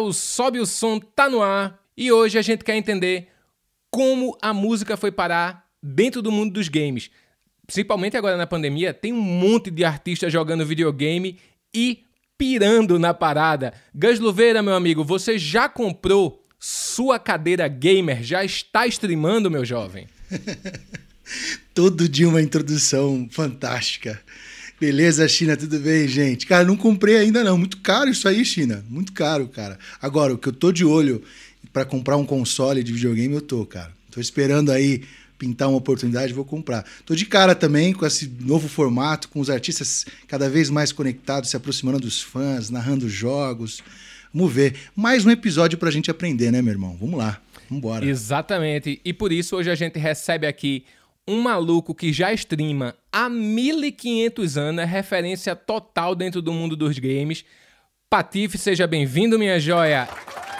O Sobe o Som tá no ar e hoje a gente quer entender como a música foi parar dentro do mundo dos games. Principalmente agora na pandemia, tem um monte de artistas jogando videogame e pirando na parada. Gus Luveira, meu amigo, você já comprou sua cadeira gamer? Já está streamando, meu jovem? Todo dia uma introdução fantástica. Beleza, China, tudo bem, gente? Cara, não comprei ainda não. Muito caro isso aí, China. Muito caro, cara. Agora, o que eu tô de olho para comprar um console de videogame, eu tô, cara. Tô esperando aí pintar uma oportunidade, vou comprar. Tô de cara também com esse novo formato, com os artistas cada vez mais conectados, se aproximando dos fãs, narrando jogos. Vamos ver. Mais um episódio pra gente aprender, né, meu irmão? Vamos lá. Vamos embora. Exatamente. E por isso hoje a gente recebe aqui um maluco que já streama há 1500 anos, é referência total dentro do mundo dos games. Patife, seja bem-vindo, minha joia.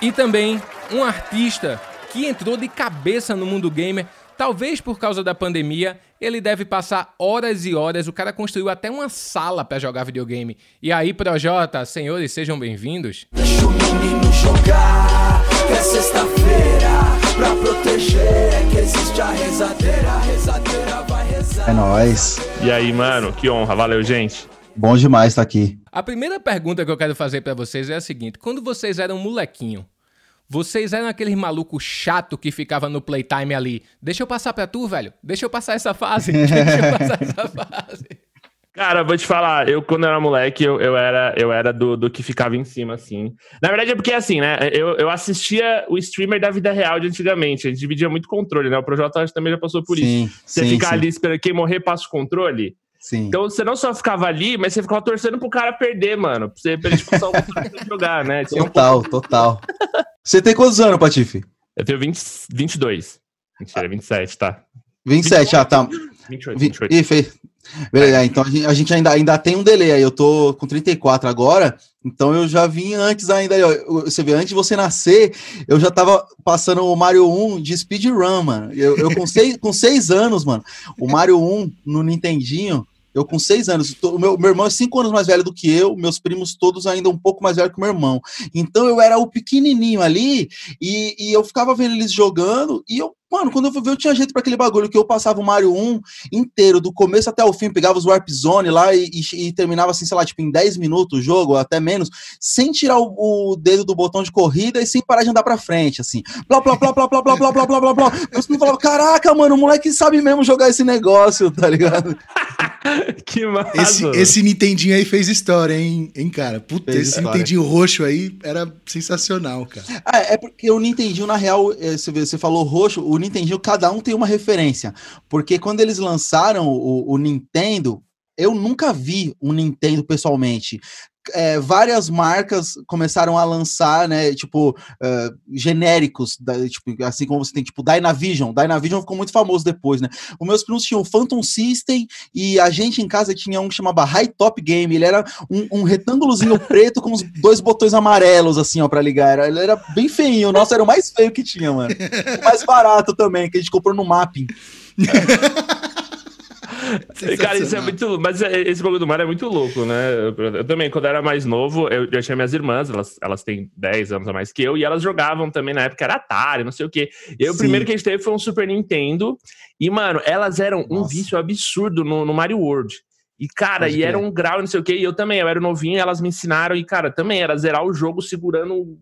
E também um artista que entrou de cabeça no mundo gamer, talvez por causa da pandemia, ele deve passar horas e horas. O cara construiu até uma sala para jogar videogame. E aí, Projota, senhores, sejam bem-vindos. Deixa o menino jogar, é sexta-feira pra proteger. É que existe a rezadeira, a rezadeira vai rezar. É nóis. E aí, mano, que honra. Valeu, gente. Bom demais estar tá aqui. A primeira pergunta que eu quero fazer para vocês é a seguinte: quando vocês eram molequinho, vocês eram aqueles maluco chato que ficava no playtime ali. Deixa eu passar pra tu, velho. Deixa eu passar essa fase. Deixa eu passar essa fase. Cara, vou te falar, eu quando era moleque, eu, eu era, eu era do, do que ficava em cima, assim. Na verdade é porque, assim, né, eu, eu assistia o streamer da vida real de antigamente, a gente dividia muito controle, né, o Projota também já passou por sim, isso. Você sim, ficar sim. ali esperando quem morrer passa o controle. Sim. Então você não só ficava ali, mas você ficava torcendo pro cara perder, mano, pra, você, pra ele passar o jogar, né? Tinha total, um total. Você tem quantos anos, Patife? Eu tenho 20, 22. Mentira, 27, tá. 27, 28, ah, tá. 28, 28. Ih, fez, Beleza, então a gente, a gente, ainda, ainda tem um delay aí. Eu tô com 34 agora, então eu já vim antes ainda. Você vê, antes de você nascer, eu já tava passando o Mario 1 de speedrun, mano. Eu, eu com, seis, com seis anos, mano, o Mario 1 no Nintendinho. Eu com seis anos, o meu, meu irmão é cinco anos mais velho do que eu, meus primos todos ainda um pouco mais velho que o meu irmão. Então eu era o pequenininho ali e, e eu ficava vendo eles jogando e eu Mano, quando eu fui ver, eu tinha jeito para aquele bagulho que eu passava o Mario 1 inteiro, do começo até o fim, pegava os Warp Zone lá e, e, e terminava assim, sei lá, tipo, em 10 minutos o jogo, até menos, sem tirar o, o, dedo do botão de corrida e sem parar de andar pra frente, assim. Blá, blá, blá, blá, blá, blá, blá, blá, blá, blá, blá. Eu sempre falava, caraca, mano, o moleque sabe mesmo jogar esse negócio, tá ligado? que massa. Esse, esse Nintendinho aí fez história, hein, hein cara? Puta, fez esse história. Nintendinho roxo aí era sensacional, cara. Ah, é porque o Nintendinho, na real, você, você falou roxo, o Nintendo, cada um tem uma referência. Porque quando eles lançaram o, o Nintendo, eu nunca vi um Nintendo pessoalmente é, várias marcas começaram a lançar, né, tipo, uh, genéricos, da, tipo, assim como você tem, tipo, Dynavision. Dynavision ficou muito famoso depois, né? Os meus primos tinham Phantom System e a gente em casa tinha um que chamava High Top Game. Ele era um, um retângulozinho preto com os dois botões amarelos, assim, ó, pra ligar. Era, ele era bem feinho. O nosso era o mais feio que tinha, mano. O mais barato também, que a gente comprou no Mapping. Cara, isso é muito. Mas é, esse bagulho do mar é muito louco, né? Eu, eu, também, quando eu era mais novo, eu já tinha minhas irmãs, elas, elas têm 10 anos a mais que eu, e elas jogavam também na época, era Atari, não sei o quê. E o primeiro que a gente teve foi um Super Nintendo. E, mano, elas eram Nossa. um vício absurdo no, no Mario World. E, cara, e era um grau, não sei o quê, e eu também, eu era novinho, elas me ensinaram, e, cara, também era zerar o jogo segurando,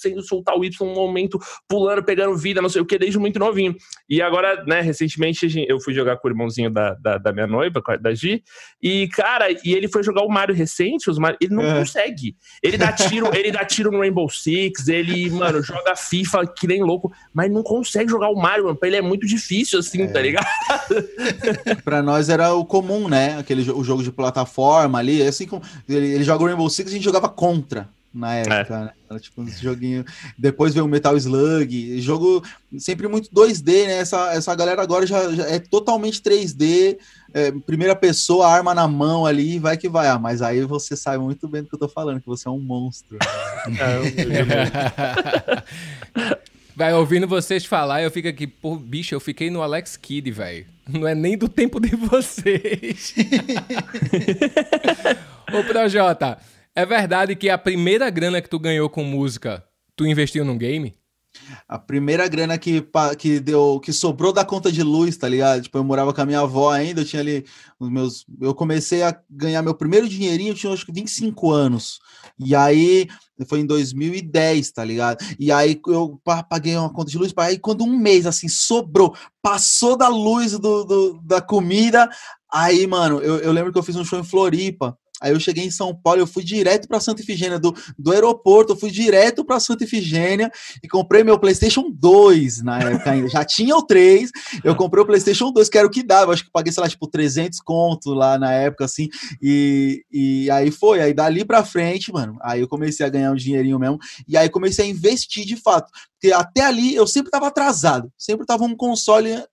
sem soltar o Y um momento, pulando, pegando vida, não sei o quê, desde muito novinho. E agora, né, recentemente eu fui jogar com o irmãozinho da, da, da minha noiva, da Gi, e, cara, e ele foi jogar o Mario recente, os Mario, ele não é. consegue. Ele dá tiro, ele dá tiro no Rainbow Six, ele, mano, joga FIFA que nem louco, mas não consegue jogar o Mario, mano, pra ele é muito difícil, assim, é. tá ligado? pra nós era o comum, né, aquele o jogo de plataforma ali, assim como ele, ele joga o Rainbow Six, a gente jogava contra na época, é. né? Era tipo um joguinho. Depois veio o Metal Slug, jogo sempre muito 2D, né? Essa, essa galera agora já, já é totalmente 3D, é, primeira pessoa, arma na mão ali, vai que vai. Ah, mas aí você sabe muito bem do que eu tô falando, que você é um monstro. é, Vai, ouvindo vocês falar, eu fico aqui, pô, bicho, eu fiquei no Alex Kidd, velho. Não é nem do tempo de vocês. Ô, Projota, É verdade que a primeira grana que tu ganhou com música, tu investiu num game? A primeira grana que, que deu, que sobrou da conta de luz, tá ligado? Tipo, eu morava com a minha avó ainda, eu tinha ali os meus. Eu comecei a ganhar meu primeiro dinheirinho, eu tinha acho que 25 anos. E aí foi em 2010, tá ligado? E aí eu paguei uma conta de luz, aí quando um mês assim sobrou, passou da luz do, do da comida, aí, mano, eu, eu lembro que eu fiz um show em Floripa. Aí eu cheguei em São Paulo, eu fui direto para Santa Ifigênia, do, do aeroporto, eu fui direto para Santa Ifigênia e comprei meu PlayStation 2 na época ainda. Já tinha o 3, eu comprei o PlayStation 2, que era o que dava. Acho que paguei, sei lá, tipo 300 conto lá na época, assim. E, e aí foi, aí dali para frente, mano, aí eu comecei a ganhar um dinheirinho mesmo. E aí comecei a investir de fato. Porque até ali eu sempre tava atrasado, sempre tava um console a,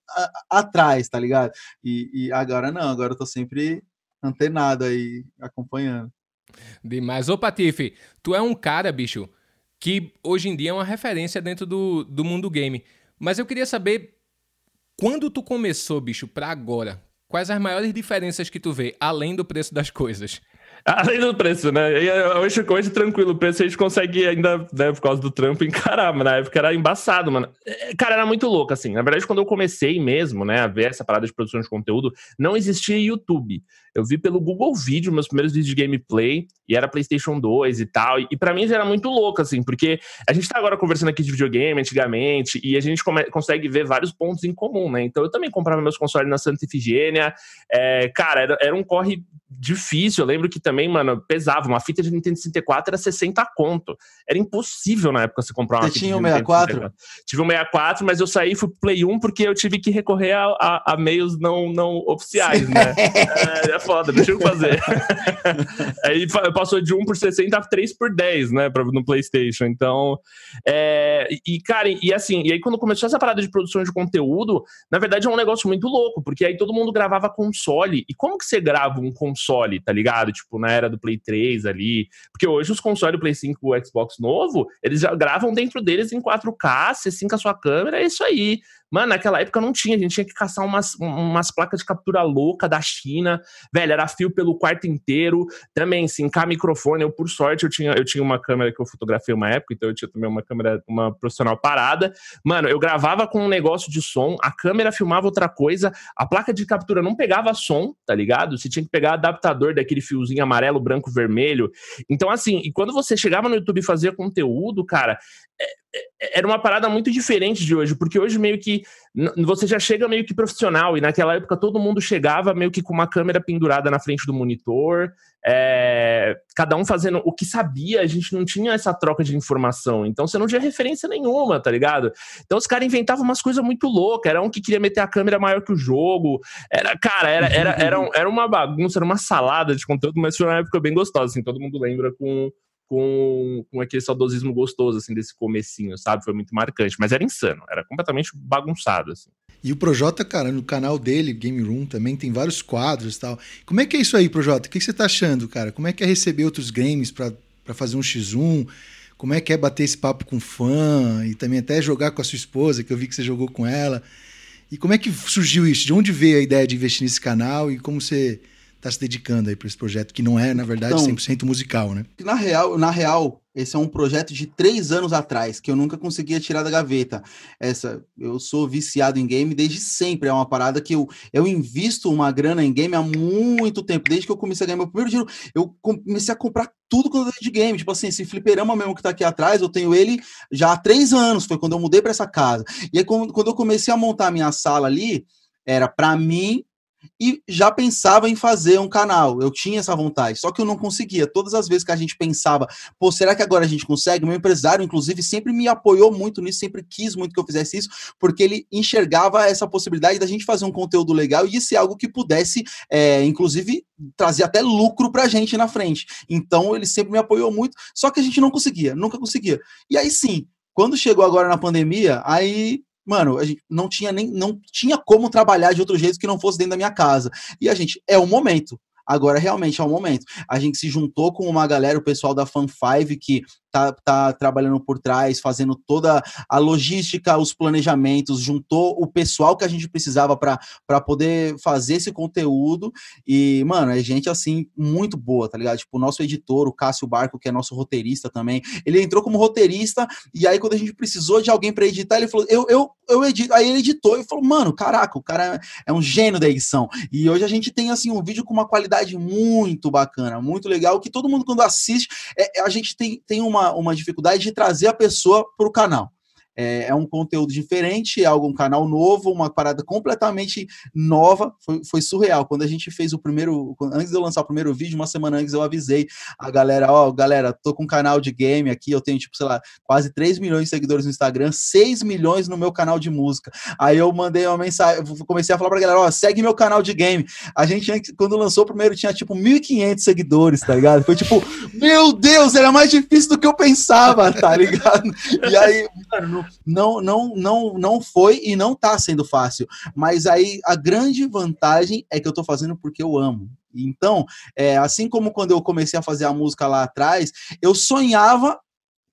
a, atrás, tá ligado? E, e agora não, agora eu tô sempre antenado aí, acompanhando. Demais. Ô, Patife, tu é um cara, bicho, que hoje em dia é uma referência dentro do, do mundo game. Mas eu queria saber, quando tu começou, bicho, pra agora, quais as maiores diferenças que tu vê, além do preço das coisas? Além do preço, né? E hoje, hoje tranquilo, o preço a gente consegue ainda, né, por causa do trampo, encarar, mas na época era embaçado, mano. Eh, cara, era muito louco, assim. Na verdade, quando eu comecei mesmo, né, a ver essa parada de produção de conteúdo, não existia YouTube. Eu vi pelo Google Vídeo meus primeiros vídeos de gameplay, e era PlayStation 2 e tal. E, e para mim já era muito louco, assim, porque a gente tá agora conversando aqui de videogame antigamente, e a gente consegue ver vários pontos em comum, né? Então eu também comprava meus consoles na Santa Ifigênia. É, cara, era, era um corre difícil. Eu lembro que também, mano, pesava. Uma fita de Nintendo 64 era 60 conto. Era impossível na época você comprar uma você fita tinha um 64? 64? Tive um 64, mas eu saí fui pro Play 1 porque eu tive que recorrer a, a, a meios não, não oficiais, né? é, é foda, deixa eu fazer. Aí passou de 1 por 60 a 3 por 10, né? Pra, no PlayStation. Então, é, e cara, e assim, e aí quando começou essa parada de produção de conteúdo, na verdade é um negócio muito louco, porque aí todo mundo gravava console. E como que você grava um console, tá ligado? Tipo, na era do Play 3 ali. Porque hoje os consoles, Play 5 e o Xbox novo, eles já gravam dentro deles em 4K, você sinca a sua câmera, é isso aí. Mano, naquela época não tinha, a gente tinha que caçar umas, umas placas de captura louca da China, velho, era fio pelo quarto inteiro, também, sim, cá microfone, eu por sorte, eu tinha, eu tinha uma câmera que eu fotografei uma época, então eu tinha também uma câmera, uma profissional parada, mano, eu gravava com um negócio de som, a câmera filmava outra coisa, a placa de captura não pegava som, tá ligado? Você tinha que pegar adaptador daquele fiozinho amarelo, branco, vermelho, então assim, e quando você chegava no YouTube e fazia conteúdo, cara, é, era uma parada muito diferente de hoje, porque hoje meio que você já chega meio que profissional, e naquela época todo mundo chegava meio que com uma câmera pendurada na frente do monitor, é, cada um fazendo o que sabia, a gente não tinha essa troca de informação, então você não tinha referência nenhuma, tá ligado? Então os caras inventavam umas coisas muito loucas, era um que queria meter a câmera maior que o jogo, era, cara, era, era, era, era uma bagunça, era uma salada de conteúdo, mas foi uma época bem gostosa, assim, todo mundo lembra com com, com aquele saudosismo gostoso, assim, desse comecinho, sabe? Foi muito marcante, mas era insano, era completamente bagunçado, assim. E o Projota, cara, no canal dele, Game Room, também tem vários quadros e tal. Como é que é isso aí, Projota? O que você tá achando, cara? Como é que é receber outros games para fazer um X1? Como é que é bater esse papo com fã e também até jogar com a sua esposa, que eu vi que você jogou com ela? E como é que surgiu isso? De onde veio a ideia de investir nesse canal e como você está se dedicando aí para esse projeto, que não é, na verdade, então, 100% musical, né? Na real, na real, esse é um projeto de três anos atrás, que eu nunca conseguia tirar da gaveta. Essa, eu sou viciado em game desde sempre, é uma parada que eu, eu invisto uma grana em game há muito tempo, desde que eu comecei a ganhar meu primeiro dinheiro, eu comecei a comprar tudo quando eu de game, tipo assim, esse fliperama mesmo que tá aqui atrás, eu tenho ele já há três anos, foi quando eu mudei para essa casa. E aí, quando, quando eu comecei a montar a minha sala ali, era para mim e já pensava em fazer um canal. Eu tinha essa vontade, só que eu não conseguia. Todas as vezes que a gente pensava, pô, será que agora a gente consegue? Meu empresário, inclusive, sempre me apoiou muito nisso, sempre quis muito que eu fizesse isso, porque ele enxergava essa possibilidade da gente fazer um conteúdo legal e ser algo que pudesse, é, inclusive, trazer até lucro pra gente na frente. Então, ele sempre me apoiou muito, só que a gente não conseguia, nunca conseguia. E aí sim, quando chegou agora na pandemia, aí mano, a gente não tinha nem não tinha como trabalhar de outro jeito que não fosse dentro da minha casa. E a gente, é o momento. agora realmente é o momento. A gente se juntou com uma galera, o pessoal da Fan 5, que tá, tá trabalhando por trás, fazendo toda a logística, os planejamentos, juntou o pessoal que a gente precisava para poder fazer esse conteúdo. E, mano, é gente assim muito boa, tá ligado? Tipo, o nosso editor, o Cássio Barco, que é nosso roteirista também, ele entrou como roteirista, e aí quando a gente precisou de alguém para editar, ele falou: eu, eu, eu edito. Aí ele editou e falou: mano, caraca, o cara é um gênio da edição. E hoje a gente tem assim um vídeo com uma qualidade muito bacana, muito legal, que todo mundo quando assiste, é, a gente tem, tem uma uma, dificuldade de trazer a pessoa para o canal. É, é, um conteúdo diferente, é algum canal novo, uma parada completamente nova. Foi, foi, surreal. Quando a gente fez o primeiro. Antes de eu lançar o primeiro vídeo, uma semana antes eu avisei a galera: Ó, oh, galera, tô com um canal de game aqui. Eu tenho, tipo, sei lá, quase 3 milhões de seguidores no Instagram, 6 milhões no meu canal de música. Aí eu mandei uma mensagem, comecei a falar pra galera: Ó, oh, segue meu canal de game. A gente, quando lançou o primeiro, tinha tipo 1.500 seguidores, tá ligado? Foi tipo, meu Deus, era mais difícil do que eu pensava, tá ligado? E aí, mano, não, não, não, não foi e não está sendo fácil. Mas aí a grande vantagem é que eu estou fazendo porque eu amo. Então, é, assim como quando eu comecei a fazer a música lá atrás, eu sonhava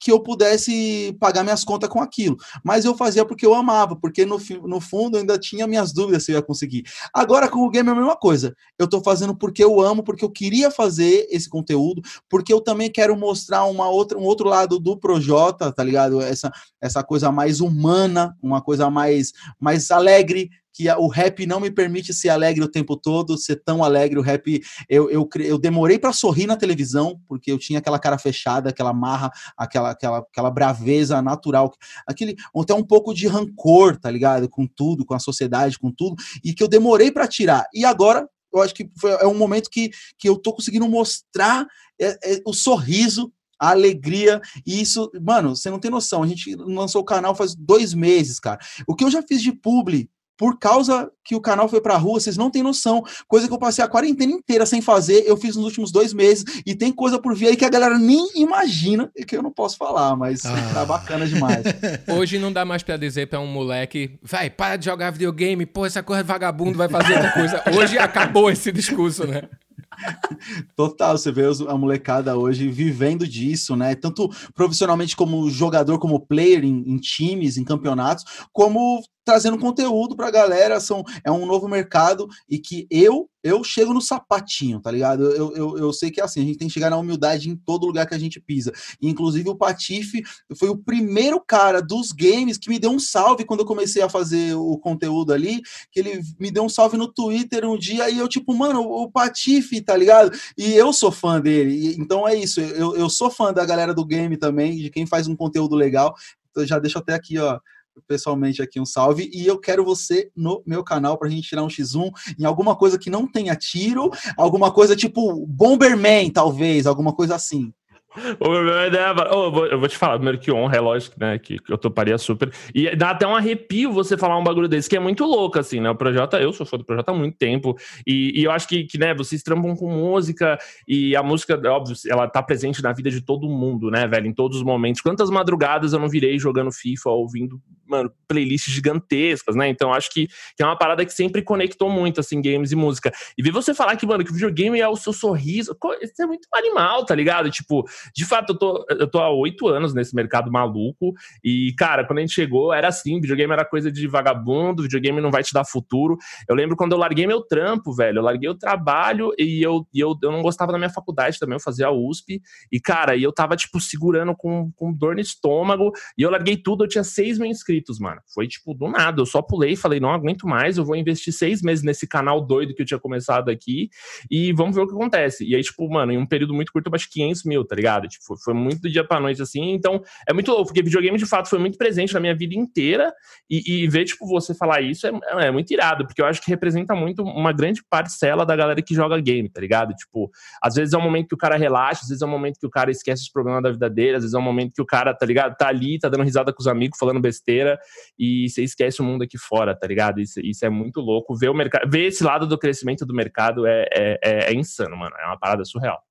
que eu pudesse pagar minhas contas com aquilo. Mas eu fazia porque eu amava, porque no, no fundo eu ainda tinha minhas dúvidas se eu ia conseguir. Agora com o game é a mesma coisa. Eu estou fazendo porque eu amo, porque eu queria fazer esse conteúdo, porque eu também quero mostrar uma outra, um outro lado do Projota, tá ligado? Essa, essa coisa mais humana, uma coisa mais, mais alegre, que o rap não me permite ser alegre o tempo todo, ser tão alegre. O rap, eu, eu, eu demorei para sorrir na televisão, porque eu tinha aquela cara fechada, aquela marra, aquela, aquela, aquela braveza natural, aquele até um pouco de rancor, tá ligado? Com tudo, com a sociedade, com tudo, e que eu demorei para tirar. E agora eu acho que foi, é um momento que, que eu tô conseguindo mostrar é, é, o sorriso a alegria, e isso, mano, você não tem noção. A gente lançou o canal faz dois meses, cara. O que eu já fiz de publi por causa que o canal foi pra rua, vocês não têm noção. Coisa que eu passei a quarentena inteira sem fazer, eu fiz nos últimos dois meses. E tem coisa por vir aí que a galera nem imagina e que eu não posso falar, mas ah. tá bacana demais. Hoje não dá mais pra dizer pra um moleque, vai, para de jogar videogame, pô, essa coisa é vagabundo vai fazer outra coisa. Hoje acabou esse discurso, né? Total, você vê a molecada hoje vivendo disso, né? Tanto profissionalmente como jogador, como player em, em times, em campeonatos, como trazendo conteúdo pra galera. São, é um novo mercado e que eu eu chego no sapatinho, tá ligado? Eu, eu, eu sei que é assim, a gente tem que chegar na humildade em todo lugar que a gente pisa. E, inclusive, o Patife foi o primeiro cara dos games que me deu um salve quando eu comecei a fazer o conteúdo ali, que ele me deu um salve no Twitter um dia, e eu, tipo, mano, o Patife, tá ligado? E eu sou fã dele. E, então é isso, eu, eu sou fã da galera do game também, de quem faz um conteúdo legal. Eu já deixo até aqui, ó, pessoalmente aqui um salve e eu quero você no meu canal pra gente tirar um X1 em alguma coisa que não tenha tiro, alguma coisa tipo Bomberman, talvez, alguma coisa assim. O meu ideia, oh, eu, vou, eu vou te falar, primeiro que honra, é lógico, né? Que, que eu toparia super. E dá até um arrepio você falar um bagulho desse, que é muito louco, assim, né? O projeto, eu sou fã do projeto há muito tempo. E, e eu acho que, que, né, vocês trampam com música, e a música, óbvio, ela tá presente na vida de todo mundo, né, velho? Em todos os momentos. Quantas madrugadas eu não virei jogando FIFA, ouvindo, mano, playlists gigantescas, né? Então acho que, que é uma parada que sempre conectou muito, assim, games e música. E ver você falar que, mano, que o videogame é o seu sorriso, isso é muito animal, tá ligado? Tipo, de fato, eu tô, eu tô há oito anos nesse mercado maluco. E, cara, quando a gente chegou, era assim: videogame era coisa de vagabundo, videogame não vai te dar futuro. Eu lembro quando eu larguei meu trampo, velho. Eu larguei o trabalho e eu, e eu, eu não gostava da minha faculdade também, eu fazia a USP. E, cara, e eu tava, tipo, segurando com, com dor no estômago. E eu larguei tudo, eu tinha seis mil inscritos, mano. Foi, tipo, do nada. Eu só pulei e falei: não aguento mais, eu vou investir seis meses nesse canal doido que eu tinha começado aqui. E vamos ver o que acontece. E aí, tipo, mano, em um período muito curto, eu baixei 500 mil, tá ligado? Tipo, foi, foi muito do dia pra noite, assim. Então, é muito louco, porque videogame, de fato, foi muito presente na minha vida inteira. E, e ver, tipo, você falar isso é, é, muito irado, porque eu acho que representa muito uma grande parcela da galera que joga game, tá ligado? Tipo, às vezes é um momento que o cara relaxa, às vezes é um momento que o cara esquece os problemas da vida dele, às vezes é um momento que o cara, tá ligado? Tá ali, tá dando risada com os amigos, falando besteira, e você esquece o mundo aqui fora, tá ligado? Isso, isso é muito louco. Ver o mercado, ver esse lado do crescimento do mercado é, é, é, é insano, mano. É uma parada surreal.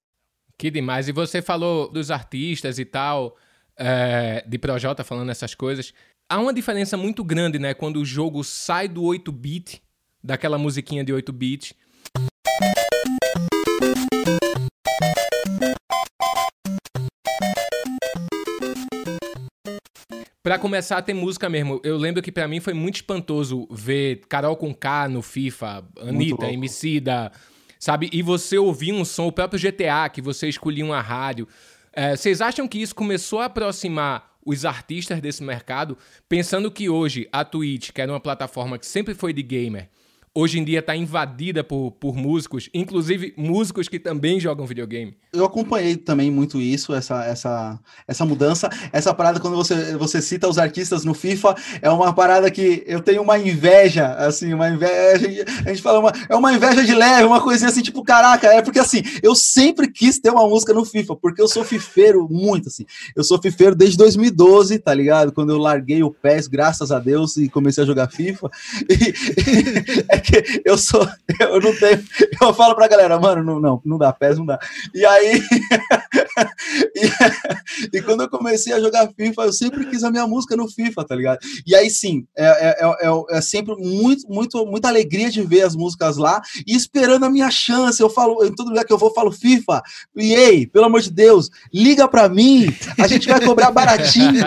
Que demais. E você falou dos artistas e tal, é, de Projota falando essas coisas. Há uma diferença muito grande, né? Quando o jogo sai do 8-bit, daquela musiquinha de 8-bit, Pra começar, tem música mesmo. Eu lembro que para mim foi muito espantoso ver Carol com K no FIFA, Anitta, Emicida, sabe? E você ouvir um som, o próprio GTA, que você escolhia uma rádio. É, vocês acham que isso começou a aproximar os artistas desse mercado, pensando que hoje a Twitch, que era uma plataforma que sempre foi de gamer, hoje em dia está invadida por, por músicos, inclusive músicos que também jogam videogame. Eu acompanhei também muito isso, essa, essa, essa mudança. Essa parada, quando você, você cita os artistas no FIFA, é uma parada que eu tenho uma inveja, assim, uma inveja. A gente fala, uma, é uma inveja de leve, uma coisinha assim, tipo, caraca, é porque assim, eu sempre quis ter uma música no FIFA, porque eu sou fifeiro muito, assim. Eu sou fifeiro desde 2012, tá ligado? Quando eu larguei o PES, graças a Deus, e comecei a jogar FIFA. E, que eu sou, eu não tenho, eu falo pra galera, mano, não, não, não dá, PES não dá. E aí, e, e, quando eu comecei a jogar FIFA, eu sempre quis a minha música no FIFA, tá ligado? E aí sim, é, é, é, é, é sempre muito, muito, muita alegria de ver as músicas lá e esperando a minha chance. Eu falo, em todo lugar que eu vou, falo FIFA, e ei, pelo amor de Deus, liga pra mim, a gente vai cobrar baratinho,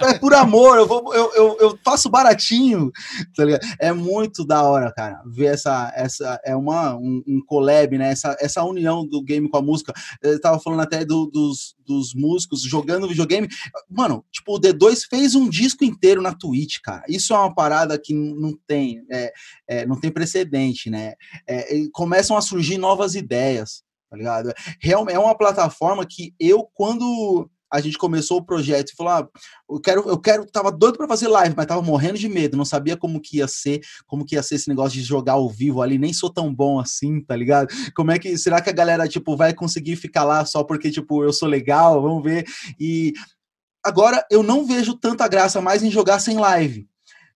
é por amor, eu, vou, eu, eu, eu faço baratinho, tá ligado? É muito da hora, cara ver essa, essa é uma, um, um collab, né? Essa, essa união do game com a música. Eu tava falando até do, dos, dos músicos jogando videogame. Mano, tipo, o D2 fez um disco inteiro na Twitch, cara. Isso é uma parada que não tem, é, é, não tem precedente, né? É, começam a surgir novas ideias, tá ligado? Realmente é uma plataforma que eu, quando a gente começou o projeto e falou: ah, eu quero, eu quero, tava doido para fazer live, mas tava morrendo de medo, não sabia como que ia ser, como que ia ser esse negócio de jogar ao vivo ali, nem sou tão bom assim, tá ligado? Como é que será que a galera tipo vai conseguir ficar lá só porque tipo eu sou legal? Vamos ver. E agora eu não vejo tanta graça mais em jogar sem live.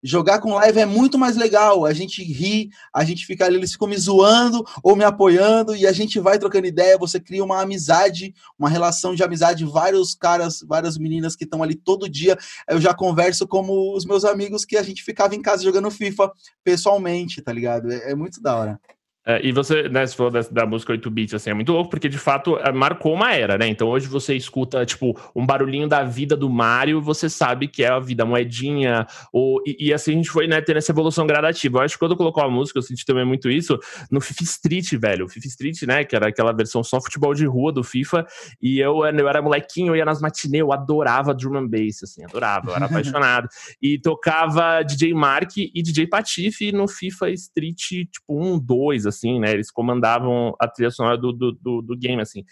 Jogar com live é muito mais legal. A gente ri, a gente fica ali, eles ficam me zoando ou me apoiando e a gente vai trocando ideia. Você cria uma amizade, uma relação de amizade. Vários caras, várias meninas que estão ali todo dia. Eu já converso como os meus amigos que a gente ficava em casa jogando FIFA pessoalmente, tá ligado? É, é muito da hora. É, e você, né, você falou da, da música 8 bits, assim, é muito louco, porque de fato é, marcou uma era, né? Então hoje você escuta, tipo, um barulhinho da vida do Mario, você sabe que é a vida moedinha, ou, e, e, assim a gente foi, né, tendo essa evolução gradativa. Eu acho que quando colocou a música, eu senti também muito isso no FIFA Street, velho. O FIFA Street, né, que era aquela versão só futebol de rua do FIFA, e eu, eu era molequinho, eu ia nas matinê, eu adorava drum and bass, assim, adorava, eu era apaixonado. E tocava DJ Mark e DJ Patife no FIFA Street, tipo, um, dois, assim, né? Eles comandavam a trilha sonora do, do, do, do game, assim.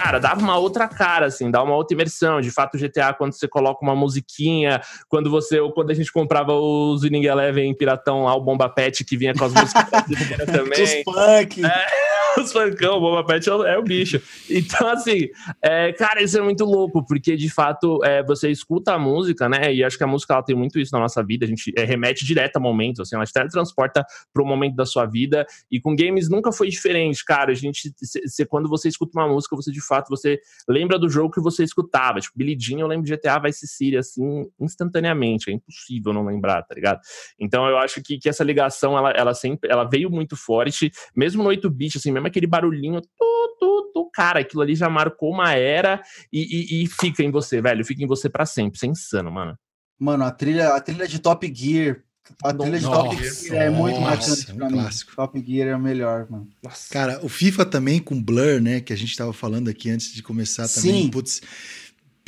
cara, dava uma outra cara, assim, dá uma outra imersão. De fato, o GTA, quando você coloca uma musiquinha, quando você, ou quando a gente comprava os Winning Eleven Piratão lá, o Bomba Pet, que vinha com as músicas também. Os funk. É os funkão, o Boba Pet é o, é o bicho. Então, assim, é, cara, isso é muito louco, porque de fato é, você escuta a música, né? E acho que a música ela tem muito isso na nossa vida, a gente é, remete direto a momentos, assim, ela te teletransporta para o momento da sua vida. E com games nunca foi diferente, cara. A gente, se, quando você escuta uma música, você de fato você lembra do jogo que você escutava. Tipo, Billy Jean, eu lembro de GTA Vice City, assim, instantaneamente. É impossível não lembrar, tá ligado? Então eu acho que, que essa ligação, ela, ela sempre ela veio muito forte, mesmo no 8-bit, assim, mesmo aquele barulhinho, tu, tu, tu, cara, aquilo ali já marcou uma era e, e, e fica em você, velho, fica em você para sempre. Isso é insano, mano. Mano, a trilha, a trilha de Top Gear, a trilha de Top Gear é muito marcante pra um mim. Clássico. Top Gear é o melhor, mano. Nossa. Cara, o FIFA também com Blur, né, que a gente tava falando aqui antes de começar também. Sim. Putz,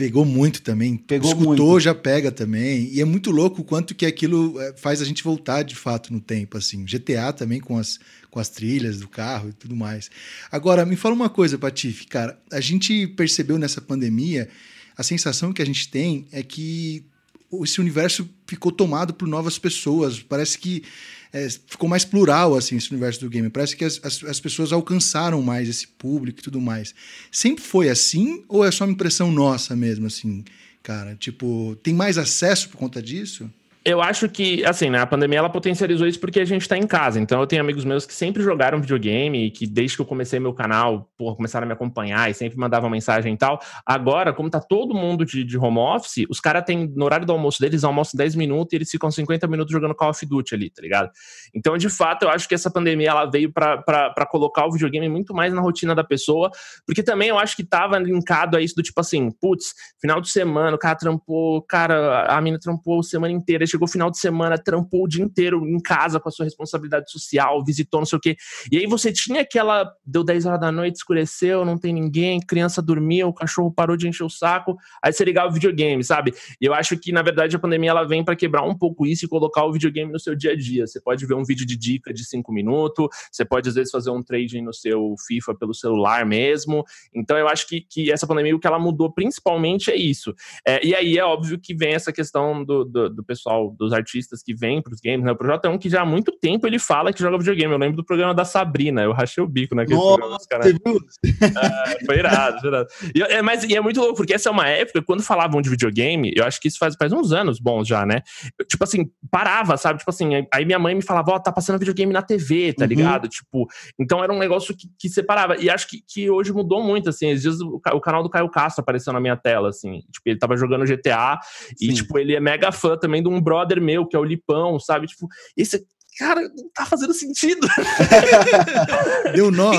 pegou muito também. Pegou Escutou, muito. já pega também. E é muito louco o quanto que aquilo é, faz a gente voltar de fato no tempo, assim. GTA também com as, com as trilhas do carro e tudo mais. Agora, me fala uma coisa, Patife, cara. A gente percebeu nessa pandemia, a sensação que a gente tem é que esse universo ficou tomado por novas pessoas. Parece que é, ficou mais plural assim esse universo do game. Parece que as, as, as, pessoas alcançaram mais esse público e tudo mais. Sempre foi assim ou é só uma impressão nossa mesmo, assim, cara? Tipo, tem mais acesso por conta disso? Eu acho que, assim, né, a pandemia ela potencializou isso porque a gente tá em casa. Então eu tenho amigos meus que sempre jogaram videogame e que desde que eu comecei meu canal, porra, começaram a me acompanhar e sempre mandavam mensagem e tal. Agora, como tá todo mundo de, de home office, os caras têm, no horário do almoço deles, almoçam 10 minutos e eles ficam 50 minutos jogando Call of Duty ali, tá ligado? Então, de fato, eu acho que essa pandemia ela veio para colocar o videogame muito mais na rotina da pessoa, porque também eu acho que tava linkado a isso do tipo assim, putz, final de semana, o cara trampou, cara, a mina trampou semana inteira chegou final de semana, trampou o dia inteiro em casa com a sua responsabilidade social, visitou não sei o quê. E aí você tinha aquela. Deu 10 horas da noite, escureceu, não tem ninguém, criança dormia, o cachorro parou de encher o saco, aí você ligava o videogame, sabe? E eu acho que, na verdade, a pandemia ela vem para quebrar um pouco isso e colocar o videogame no seu dia a dia. Você pode ver um vídeo de dica de 5 minutos, você pode, às vezes, fazer um trading no seu FIFA pelo celular mesmo. Então, eu acho que, que essa pandemia, o que ela mudou principalmente é isso. É, e aí é óbvio que vem essa questão do, do, do pessoal pessoal, dos artistas que vêm para os games, né? O Projota é um que já há muito tempo ele fala que joga videogame. Eu lembro do programa da Sabrina, eu rachei o bico naquele Nossa, programa. Cara... É, foi irado, foi irado. E, é, mas e é muito louco, porque essa é uma época, quando falavam de videogame, eu acho que isso faz, faz uns anos bons já, né? Eu, tipo assim, parava, sabe? Tipo assim, aí minha mãe me falava, ó, oh, tá passando videogame na TV, tá uhum. ligado? Tipo, então era um negócio que, que separava. E acho que, que hoje mudou muito, assim. Esses dias o, o canal do Caio Castro apareceu na minha tela, assim. Tipo, ele tava jogando GTA Sim. e, tipo, ele é mega fã também de um brother meu, que é o Lipão, sabe? Tipo, esse cara, não tá fazendo sentido. Deu nó.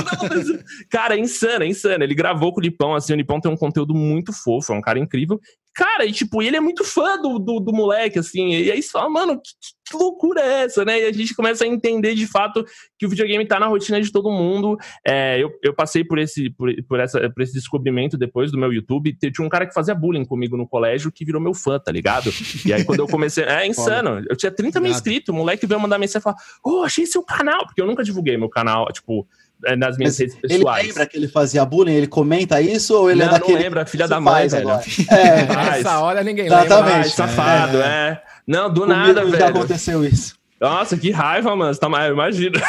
cara, é insano, é insano. Ele gravou com o Lipão, assim, o Lipão tem um conteúdo muito fofo, é um cara incrível. Cara, e tipo, ele é muito fã do, do, do moleque, assim, e aí você fala, mano, que, que, loucura é essa, né? E a gente começa a entender de fato que o videogame tá na rotina de todo mundo. É, eu, eu passei por esse, por, por, essa, por esse descobrimento depois do meu YouTube. Tinha um cara que fazia bullying comigo no colégio que virou meu fã, tá ligado? E aí quando eu comecei. É insano. Eu tinha 30 mil inscritos, o moleque veio mandar mensagem e falar: Ô, oh, achei seu canal, porque eu nunca divulguei meu canal, tipo é, nas minhas Mas redes pessoais. Ele lembra que ele fazia bullying? Ele comenta isso ou ele é não, é daquele... Não lembra, filha da mãe, velho. É. Essa hora ninguém Exatamente. lembra. safado, é. é. Não, do Comigo nada, velho. aconteceu isso. Nossa, que raiva, mano. Você tá mais, imagina.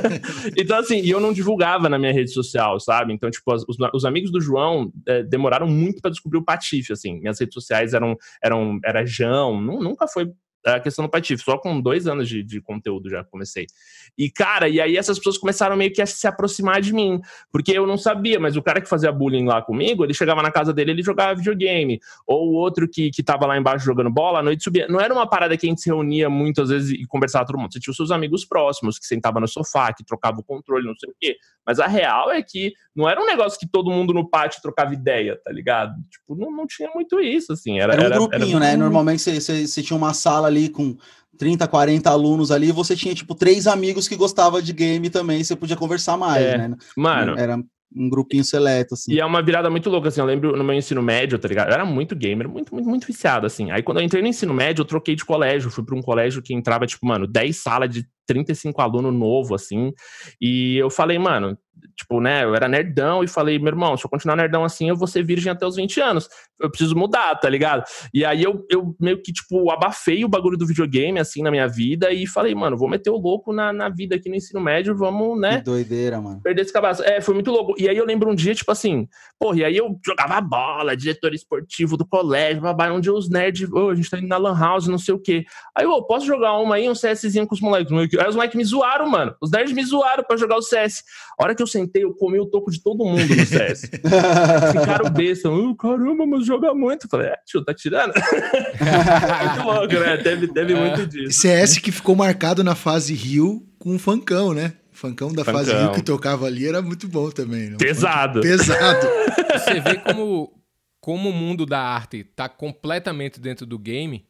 então, assim, e eu não divulgava na minha rede social, sabe? Então, tipo, os, os amigos do João é, demoraram muito para descobrir o Patife, assim. Minhas redes sociais eram, eram era Jão, nunca foi a questão do Patife, só com dois anos de, de conteúdo já comecei. E, cara, e aí essas pessoas começaram meio que a se aproximar de mim, porque eu não sabia, mas o cara que fazia bullying lá comigo, ele chegava na casa dele, ele jogava videogame. Ou o outro que, que tava lá embaixo jogando bola, à noite subia. Não era uma parada que a gente se reunia muitas vezes e conversava todo mundo. Você tinha os seus amigos próximos, que sentavam no sofá, que trocavam o controle, não sei o quê. Mas a real é que não era um negócio que todo mundo no pátio trocava ideia, tá ligado? Tipo, não, não tinha muito isso, assim. Era, era um era, grupinho, era... né? Normalmente você tinha uma sala ali com 30, 40 alunos ali, você tinha, tipo, três amigos que gostavam de game também, você podia conversar mais, é, né? Mano. Era um grupinho seleto, assim. E é uma virada muito louca, assim, eu lembro no meu ensino médio, tá ligado? Eu era muito gamer, muito, muito, muito viciado, assim. Aí quando eu entrei no ensino médio, eu troquei de colégio, fui para um colégio que entrava, tipo, mano, 10 salas de 35 alunos novo, assim. E eu falei, mano, tipo, né, eu era nerdão e falei, meu irmão, se eu continuar nerdão assim, eu vou ser virgem até os 20 anos. Eu preciso mudar, tá ligado? E aí eu, eu meio que, tipo, abafei o bagulho do videogame, assim, na minha vida e falei, mano, vou meter o louco na, na vida aqui no ensino médio, vamos, né? Que doideira, mano. Perder esse cabaço. É, foi muito louco. E aí eu lembro um dia, tipo assim, porra, e aí eu jogava bola, diretor esportivo do colégio, babá, onde os nerds, oh, a gente tá indo na lan house, não sei o quê. Aí, eu, posso jogar uma aí, um CSzinho com os moleques? Aí os moleques me zoaram, mano. Os nerds me zoaram pra jogar o CS. A hora que eu sentei, eu comi o toco de todo mundo no CS. Ficaram besta. Oh, caramba, mas joga muito. Eu falei, é, tio, tá tirando? muito louco, né? Teve, teve é. muito disso. CS que ficou marcado na fase Rio com o Fancão, né? Funkão da Funkão. fase Rio que tocava ali era muito bom também. Né? Pesado. Pesado. Você vê como, como o mundo da arte tá completamente dentro do game.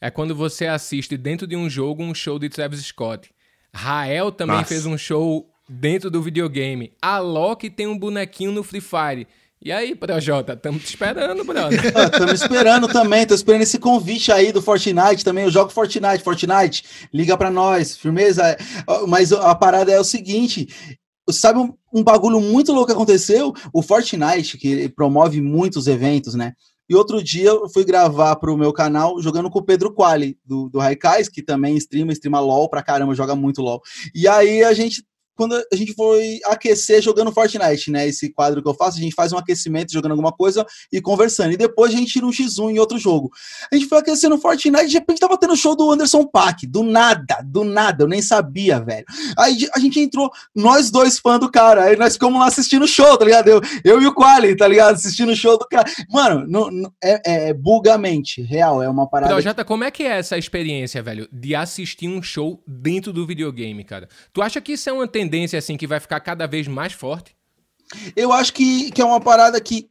É quando você assiste dentro de um jogo um show de Travis Scott. Rael também Nossa. fez um show dentro do videogame. A Loki tem um bonequinho no Free Fire. E aí, Projota, estamos te esperando, brother. Estamos esperando também, tô esperando esse convite aí do Fortnite também. Eu jogo Fortnite, Fortnite, liga para nós, firmeza. Mas a parada é o seguinte: sabe um, um bagulho muito louco que aconteceu? O Fortnite, que promove muitos eventos, né? E outro dia eu fui gravar para o meu canal jogando com o Pedro Quali, do, do Raikais, que também streama, streama LOL pra caramba, joga muito LOL. E aí a gente quando a gente foi aquecer jogando Fortnite, né? Esse quadro que eu faço, a gente faz um aquecimento jogando alguma coisa e conversando. E depois a gente tira um X1 em outro jogo. A gente foi aquecendo Fortnite de repente tava tendo show do Anderson Paak. Do nada, do nada, eu nem sabia, velho. Aí a gente entrou, nós dois fãs do cara. Aí nós ficamos lá assistindo o show, tá ligado? Eu, eu e o Quali, tá ligado? Assistindo o show do cara. Mano, não, não, é, é bugamente, real, é uma parada. Projeta, como é que é essa experiência, velho, de assistir um show dentro do videogame, cara? Tu acha que isso é uma tendência, assim, que vai ficar cada vez mais forte? Eu acho que, que é uma parada que,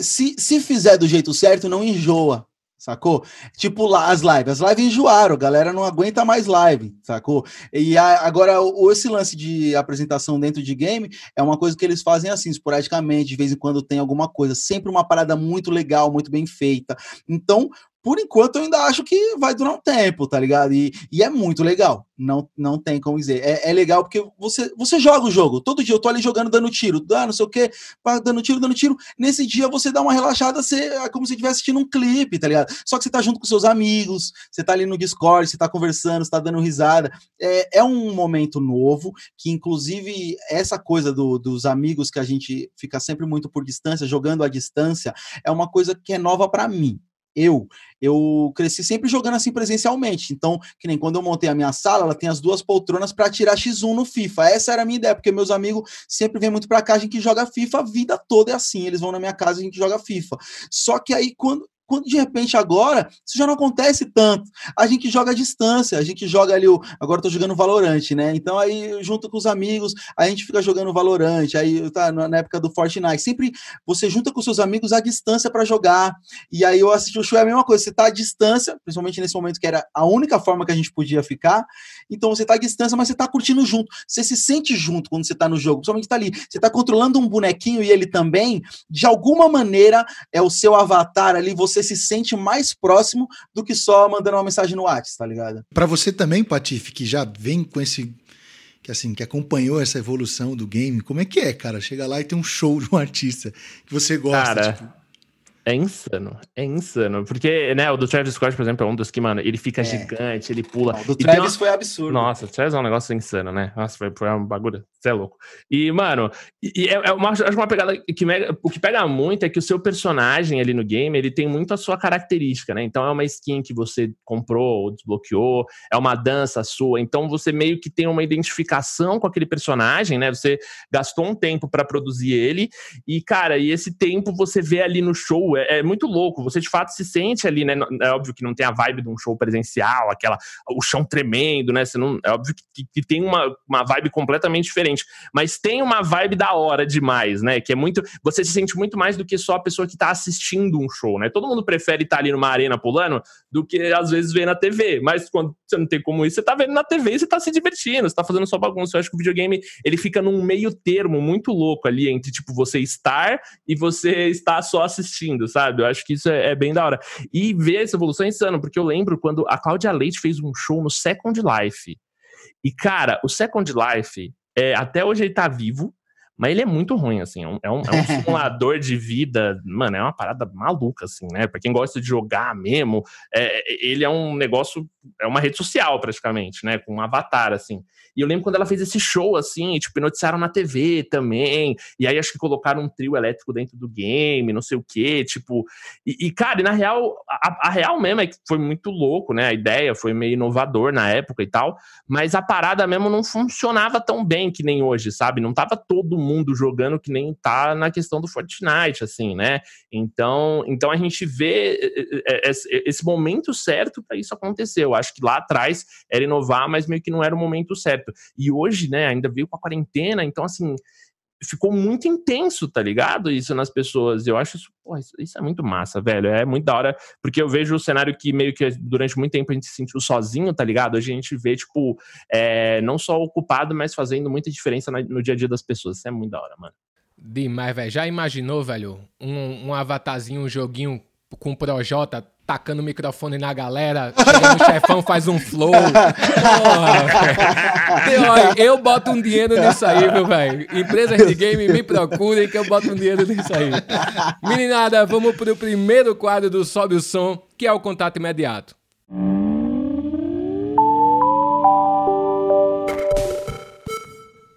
se, se fizer do jeito certo, não enjoa sacou? Tipo lá, as lives. As lives enjoaram, a galera não aguenta mais live, sacou? E a, agora, o, esse lance de apresentação dentro de game é uma coisa que eles fazem assim, esporadicamente, de vez em quando tem alguma coisa, sempre uma parada muito legal, muito bem feita. Então, por enquanto eu ainda acho que vai durar um tempo, tá ligado? E, e é muito legal. Não, não tem como dizer. É, é, legal porque você, você joga o jogo. Todo dia eu tô ali jogando, dando tiro, dando não sei o quê, dando tiro, dando tiro. Nesse dia você dá uma relaxada, você, é como se estivesse assistindo um clipe, tá ligado? Só que você tá junto com seus amigos, você tá ali no Discord, você tá conversando, você tá dando risada. É, é um momento novo, que inclusive essa coisa do, dos amigos que a gente fica sempre muito por distância, jogando à distância, é uma coisa que é nova para mim eu, eu cresci sempre jogando assim presencialmente. Então, que nem quando eu montei a minha sala, ela tem as duas poltronas para tirar X1 no FIFA. Essa era a minha ideia, porque meus amigos sempre vêm muito para cá, a gente joga FIFA a vida toda é assim. Eles vão na minha casa, a gente joga FIFA. Só que aí quando quando de repente agora, isso já não acontece tanto. A gente joga à distância, a gente joga ali o. Agora eu tô jogando Valorante, né? Então aí, junto com os amigos, a gente fica jogando Valorante. Aí tá na época do Fortnite. Sempre você junta com seus amigos à distância para jogar. E aí eu assisti o show é a mesma coisa. Você tá à distância, principalmente nesse momento que era a única forma que a gente podia ficar. Então você tá à distância, mas você tá curtindo junto. Você se sente junto quando você tá no jogo. Principalmente tá ali. Você tá controlando um bonequinho e ele também. De alguma maneira, é o seu avatar ali, você você se sente mais próximo do que só mandando uma mensagem no WhatsApp, tá ligado? Para você também, Patife, que já vem com esse que assim, que acompanhou essa evolução do game, como é que é, cara? Chega lá e tem um show de um artista que você gosta, cara, tipo, é insano, é insano. Porque, né, o do Travis Scott, por exemplo, é um dos que, mano, ele fica é. gigante, ele pula. Não, o do Travis uma... foi absurdo. Nossa, o Travis é um negócio insano, né? Nossa, foi, foi um bagulho, você é louco. E, mano, e é, é uma, acho uma pegada que o que pega muito é que o seu personagem ali no game, ele tem muito a sua característica, né? Então é uma skin que você comprou ou desbloqueou, é uma dança sua, então você meio que tem uma identificação com aquele personagem, né? Você gastou um tempo para produzir ele e, cara, e esse tempo você vê ali no show, é, é, muito louco. Você de fato se sente ali, né? É óbvio que não tem a vibe de um show presencial, aquela o chão tremendo, né? Você não, é óbvio que, que tem uma, uma vibe completamente diferente, mas tem uma vibe da hora demais, né? Que é muito. Você se sente muito mais do que só a pessoa que tá assistindo um show, né? Todo mundo prefere estar tá ali numa arena pulando do que às vezes ver na TV. Mas quando você não tem como isso, você tá vendo na TV e você tá se divertindo, você tá fazendo sua bagunça. Eu acho que o videogame ele fica num meio termo muito louco ali entre tipo você estar e você estar só assistindo, sabe? Eu acho que isso é, é, bem da hora. E ver essa evolução é insano, porque eu lembro quando a Cláudia Leite fez um show no Second Life. E, cara, o Second Life, é, até hoje ele tá vivo, mas ele é muito ruim, assim. É um, é um, é simulador de vida, mano, é uma parada maluca, assim, né? Pra quem gosta de jogar mesmo, é, ele é um negócio, é uma rede social, praticamente, né? Com um avatar, assim. E eu lembro quando ela fez esse show, assim, tipo, noticiaram na TV também. E aí acho que colocaram um trio elétrico dentro do game, não sei o quê, tipo. E, e cara, e na real, a, a, real mesmo é que foi muito louco, né? A ideia foi meio inovador na época e tal. Mas a parada mesmo não funcionava tão bem que nem hoje, sabe? Não tava todo mundo jogando que nem tá na questão do Fortnite, assim, né? Então, então a gente vê esse momento certo para isso acontecer. Eu acho que lá atrás era inovar, mas meio que não era o momento certo. E hoje, né, ainda veio com a quarentena, então assim, ficou muito intenso, tá ligado? Isso nas pessoas. Eu acho isso, porra, isso, isso, é muito massa, velho. É muito da hora, porque eu vejo o cenário que meio que durante muito tempo a gente se sentiu sozinho, tá ligado? Hoje a gente vê, tipo, é, não só ocupado, mas fazendo muita diferença no dia a dia das pessoas. Isso é muito da hora, mano. Demais, velho. Já imaginou, velho, um, um avatarzinho, um joguinho com Projota tacando o microfone na galera, o chefão faz um flow. Porra, eu boto um dinheiro nisso aí, meu velho. Empresas de game me procurem que eu boto um dinheiro nisso aí. Meninada, vamos pro primeiro quadro do Sobe o Som, que é o contato imediato.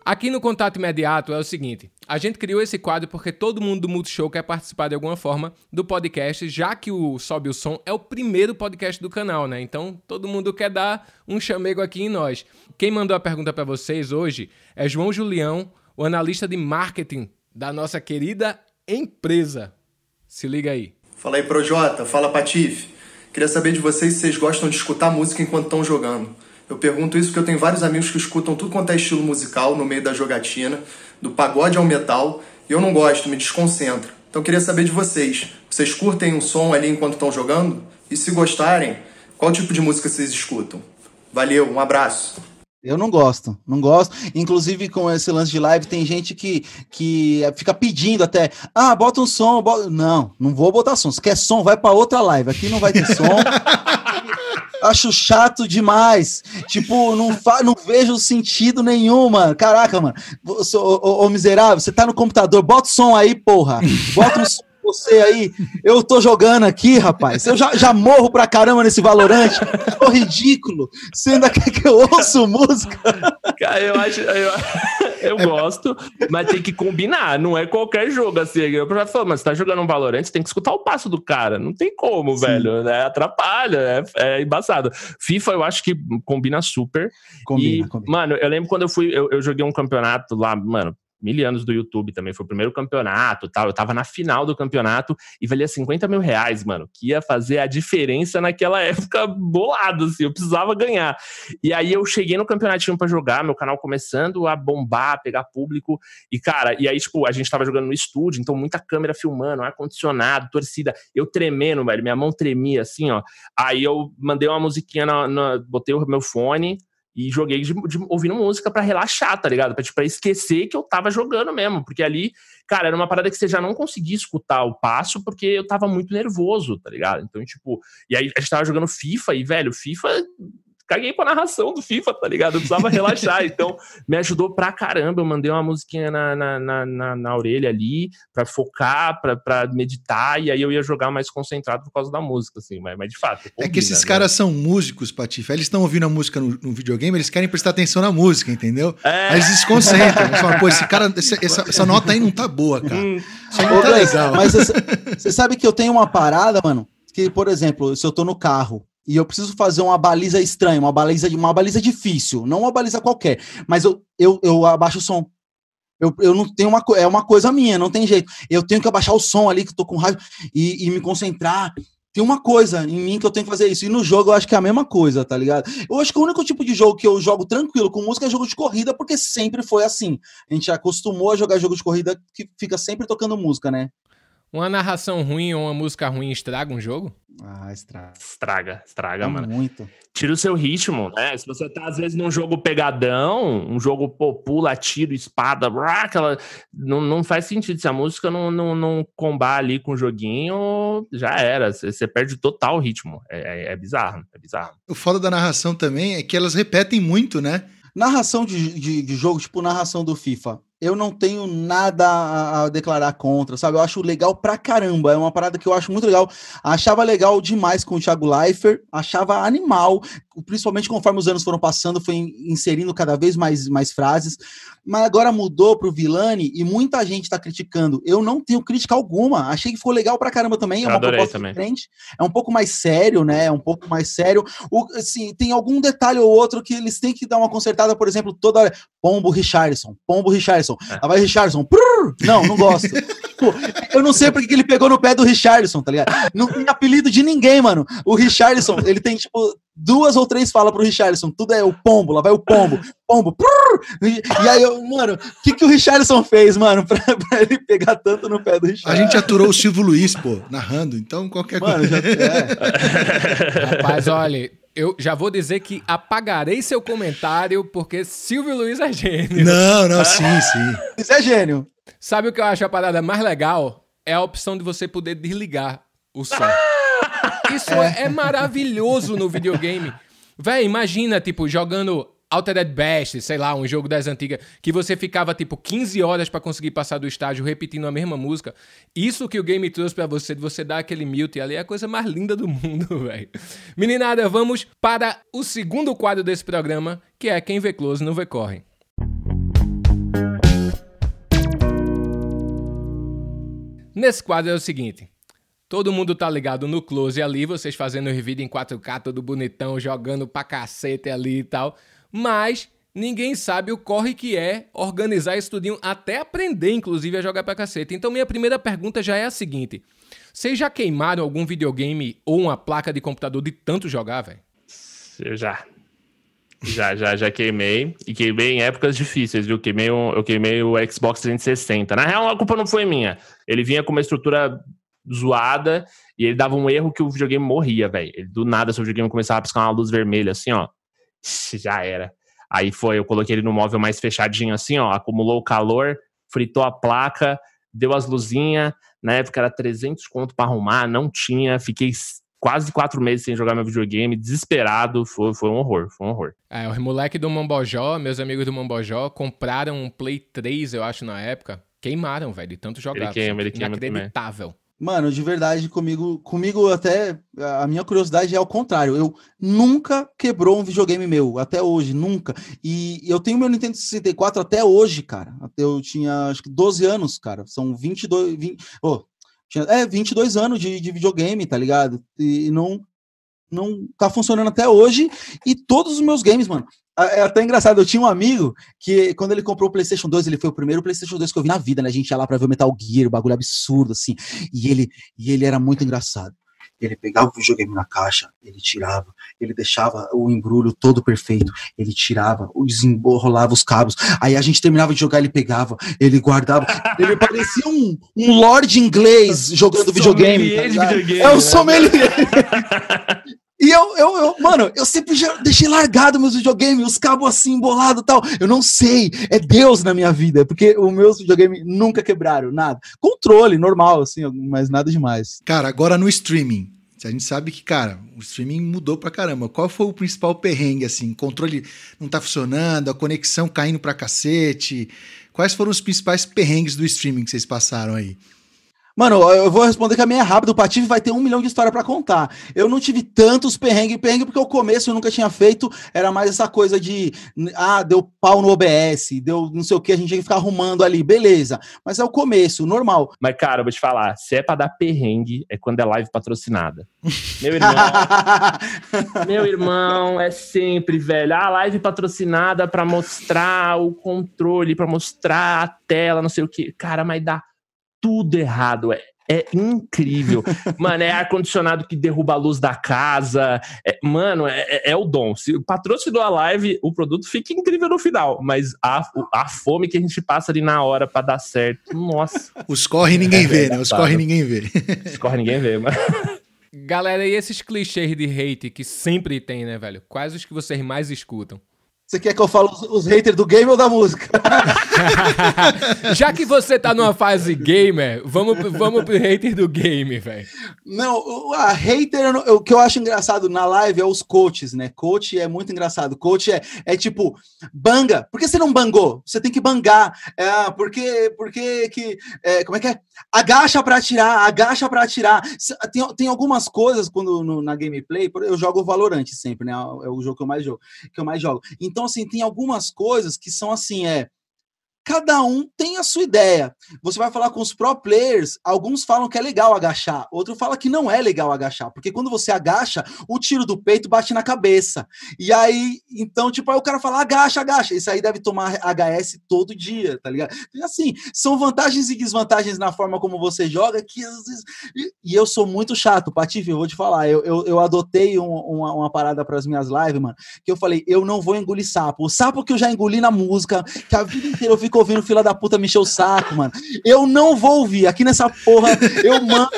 Aqui no Contato Imediato é o seguinte: a gente criou esse quadro porque todo mundo do Multishow quer participar de alguma forma do podcast, já que o Sobe o Som é o primeiro podcast do canal, né? Então todo mundo quer dar um chamego aqui em nós. Quem mandou a pergunta para vocês hoje é João Julião, o analista de marketing da nossa querida empresa. Se liga aí. Fala aí, Projota. Fala, Patife. Queria saber de vocês se vocês gostam de escutar música enquanto estão jogando. Eu pergunto isso porque eu tenho vários amigos que escutam tudo quanto é estilo musical no meio da jogatina, do pagode ao metal, e eu não gosto, me desconcentro. Então eu queria saber de vocês. Vocês curtem um som ali enquanto estão jogando? E se gostarem, qual tipo de música vocês escutam? Valeu, um abraço. Eu não gosto, não gosto. Inclusive, com esse lance de live, tem gente que, que fica pedindo até, ah, bota um som. Bota... Não, não vou botar som. Se quer som, vai para outra live. Aqui não vai ter som. acho chato demais. Tipo, não, fa não vejo sentido nenhum, mano. Caraca, mano. Ô, miserável, você tá no computador, bota o som aí, porra. Bota um som você aí. Eu tô jogando aqui, rapaz. Eu já, já morro pra caramba nesse Valorante. Tô ridículo. Você ainda quer que eu ouço música? Cara, eu acho. Eu, eu gosto, mas tem que combinar. Não é qualquer jogo assim. Eu já falo, mas você tá jogando um Valorante, você tem que escutar o passo do cara. Não tem como, Sim. velho. Né? Atrapalha, é, é, embaçado. FIFA eu acho que combina super. Combina, e, combina. Mano, eu lembro quando eu fui, eu, eu joguei um campeonato lá, mano, mil anos do YouTube também, foi o primeiro campeonato tal. Eu tava na final do campeonato e valia 50 mil reais, mano, que ia fazer a diferença naquela época bolado, assim, eu precisava ganhar. E aí eu cheguei no campeonatinho para jogar, meu canal começando a bombar, pegar público, e cara, e aí, tipo, a gente tava jogando no estúdio, então muita câmera filmando, ar-condicionado, torcida, eu tremendo, velho, minha mão tremia assim, ó. Aí eu mandei uma musiquinha, na, na botei o meu fone, e joguei de, de, ouvindo música para relaxar, tá ligado? Pra, tipo, pra esquecer que eu tava jogando mesmo. Porque ali, cara, era uma parada que você já não conseguia escutar o passo porque eu tava muito nervoso, tá ligado? Então, tipo, e aí a gente tava jogando FIFA e, velho, FIFA caguei pra narração do FIFA, tá ligado? Eu precisava relaxar. Então, me ajudou pra caramba. Eu mandei uma musiquinha na, na, na, na, orelha ali, pra focar, pra, pra meditar, e aí eu ia jogar mais concentrado por causa da música, assim. Mas, mas de fato. Combina, é que esses né? caras são músicos, Patife. Eles estão ouvindo a música no, no, videogame, eles querem prestar atenção na música, entendeu? É. Aí eles se concentram. Eles falam, pô, esse cara, essa, essa, nota aí não tá boa, cara. Hum. Isso aí não tá legal. Mas você sabe que eu tenho uma parada, mano, que, por exemplo, se eu tô no carro e eu preciso fazer uma baliza estranha, uma baliza, uma baliza difícil, não uma baliza qualquer, mas eu, eu, eu abaixo o som. Eu, eu não tenho uma é uma coisa minha, não tem jeito. Eu tenho que abaixar o som ali que eu tô com raiva e, e me concentrar. Tem uma coisa em mim que eu tenho que fazer isso. E no jogo eu acho que é a mesma coisa, tá ligado? Eu acho que o único tipo de jogo que eu jogo tranquilo com música é jogo de corrida, porque sempre foi assim. A gente acostumou a jogar jogo de corrida que fica sempre tocando música, né? Uma narração ruim ou uma música ruim estraga um jogo? Ah, estraga. Estraga, estraga, é mano. Muito. Tira o seu ritmo, né? Se você tá, às vezes, num jogo pegadão, um jogo pô, pula, tiro, espada, brá, aquela... não, não faz sentido. Se a música não, não, não combar ali com o joguinho, já era. Você perde total o ritmo. É, é, é bizarro, é bizarro. O foda da narração também é que elas repetem muito, né? Narração de, de, de jogo, tipo narração do FIFA eu não tenho nada a, a, declarar contra, sabe? Eu acho legal pra caramba. É uma parada que eu acho muito legal. Achava legal demais com o Thiago Leifert, achava animal, principalmente conforme os anos foram passando, foi inserindo cada vez mais, mais frases. Mas agora mudou pro Vilani e muita gente tá criticando. Eu não tenho crítica alguma. Achei que ficou legal pra caramba também. É uma proposta também. diferente. É um pouco mais sério, né? É um pouco mais sério. O, assim, tem algum detalhe ou outro que eles têm que dar uma consertada, por exemplo, toda hora. Pombo Richardson, Pombo Richardson. É. Aí vai Richardson. Prrr! Não, não gosto. Eu não sei porque que ele pegou no pé do Richardson, tá ligado? Não tem apelido de ninguém, mano. O Richardson, ele tem, tipo, duas ou três falas pro Richardson. Tudo é o pombo, lá vai o pombo. Pombo. Prrr! E aí, eu, mano, o que, que o Richardson fez, mano, pra, pra, ele pegar tanto no pé do Richardson? A gente aturou o Silvio Luiz, pô, narrando. Então, qualquer mano, coisa. Já, é. Rapaz, olha, eu já vou dizer que apagarei seu comentário porque Silvio Luiz é gênio. Não, não, sim, sim. Isso é gênio. Sabe o que eu acho a parada mais legal? É a opção de você poder desligar o som. Isso é, é maravilhoso no videogame. Véi, imagina, tipo, jogando Altered Best, sei lá, um jogo das antigas, que você ficava tipo 15 horas para conseguir passar do estágio repetindo a mesma música. Isso que o game trouxe para você, de você dar aquele mute ali, é a coisa mais linda do mundo, velho. Meninada, vamos para o segundo quadro desse programa, que é Quem Vê Close não Vê Corre. Nesse quadro é o seguinte: Todo mundo tá ligado no close ali, vocês fazendo os vídeos em 4K, todo bonitão, jogando pra cacete ali e tal. Mas ninguém sabe o corre que é organizar isso tudinho, até aprender, inclusive, a jogar pra cacete. Então, minha primeira pergunta já é a seguinte: vocês já queimaram algum videogame ou uma placa de computador de tanto jogar, velho? Eu já. Já, já, já queimei. E queimei em épocas difíceis, viu? Queimei um, eu queimei o Xbox 360. Na real, a culpa não foi minha. Ele vinha com uma estrutura zoada e ele dava um erro que o videogame morria, velho. Do nada, seu videogame começava a piscar uma luz vermelha, assim, ó. Já era. Aí foi, eu coloquei ele no móvel mais fechadinho, assim, ó. Acumulou o calor, fritou a placa, deu as luzinhas. Na época era 300 conto para arrumar, não tinha. Fiquei quase quatro meses sem jogar meu videogame, desesperado, foi, foi um horror, foi um horror. É, os moleques do Mombojó, meus amigos do Mombojó, compraram um Play 3, eu acho, na época, queimaram, velho, tanto jogar. Ele queima, ele queima Inacreditável. Também. Mano, de verdade, comigo, comigo até a minha curiosidade é ao contrário. Eu nunca quebrou um videogame meu, até hoje, nunca. E eu tenho meu Nintendo 64 até hoje, cara. Até eu tinha acho que 12 anos, cara. São 22, 20, oh, tinha, é, 22 anos de, de videogame, tá ligado? E não, não tá funcionando até hoje. E todos os meus games, mano. É até engraçado, eu tinha um amigo que, quando ele comprou o PlayStation 2, ele foi o primeiro PlayStation 2 que eu vi na vida, né? A gente ia lá pra ver o Metal Gear, o bagulho absurdo, assim. E ele, e ele era muito engraçado. Ele pegava o videogame na caixa, ele tirava, ele deixava o embrulho todo perfeito, ele tirava, desenrolava os cabos. Aí a gente terminava de jogar, ele pegava, ele guardava. Ele parecia um, um lord inglês jogando videogame. Tá. É o né? sommelier. E eu, eu, eu, mano, eu sempre deixei largado meus videogames, os cabos assim, embolados e tal. Eu não sei, é Deus na minha vida, porque os meus videogames nunca quebraram, nada. Controle, normal, assim, mas nada demais. Cara, agora no streaming, a gente sabe que, cara, o streaming mudou pra caramba. Qual foi o principal perrengue, assim? Controle não tá funcionando, a conexão caindo pra cacete. Quais foram os principais perrengues do streaming que vocês passaram aí? Mano, eu vou responder que a minha é rápida. O Patife vai ter um milhão de história para contar. Eu não tive tantos perrengue, perrengue, porque o começo eu nunca tinha feito. Era mais essa coisa de, ah, deu pau no OBS, deu não sei o que, a gente tinha que ficar arrumando ali. Beleza. Mas é o começo, normal. Mas, cara, eu vou te falar, se é pra dar perrengue, é quando é live patrocinada. Meu irmão. meu irmão, é sempre, velho. A ah, live patrocinada para mostrar o controle, para mostrar a tela, não sei o que. Cara, mas dá tudo errado. É, é incrível. mano, é ar-condicionado que derruba a luz da casa. É, mano, é, é, é, o dom. Se o patrocinou a live, o produto fica incrível no final. Mas a, a fome que a gente passa ali na hora para dar certo, nossa. Os corre ninguém vê, né? Os corre ninguém vê. Os corre ninguém vê, mano. Galera, e esses clichês de hate que sempre tem, né, velho? Quais os que vocês mais escutam? Você quer que eu fale os, os haters do game ou da música? Já que você tá numa fase gamer, vamos, vamos pro hater do game, velho. Não, a hater, o que eu acho engraçado na live é os coaches, né? Coach é muito engraçado. Coach é, é tipo, banga. Por que você não bangou? Você tem que bangar. É, porque, porque que. É, como é que é? Agacha para atirar, agacha para atirar. Tem, tem algumas coisas quando no, na gameplay, eu jogo Valorant sempre, né? É o jogo que eu mais jogo, que eu mais jogo. Então, então, assim, tem algumas coisas que são assim, é cada um tem a sua ideia. Você vai falar com os pro players, alguns falam que é legal agachar, outro fala que não é legal agachar, porque quando você agacha, o tiro do peito bate na cabeça. E aí, então, tipo, aí o cara fala, agacha, agacha. Isso aí deve tomar HS todo dia, tá ligado? E assim, são vantagens e desvantagens na forma como você joga, que. E eu sou muito chato, Patife, eu vou te falar, eu, eu, eu adotei um, uma, uma parada para as minhas lives, mano, que eu falei, eu não vou engolir sapo. O sapo que eu já engoli na música, que a vida inteira eu fico fico ouvindo fila da puta mexer o saco, mano. Eu não vou ouvir. Aqui nessa porra, eu mando.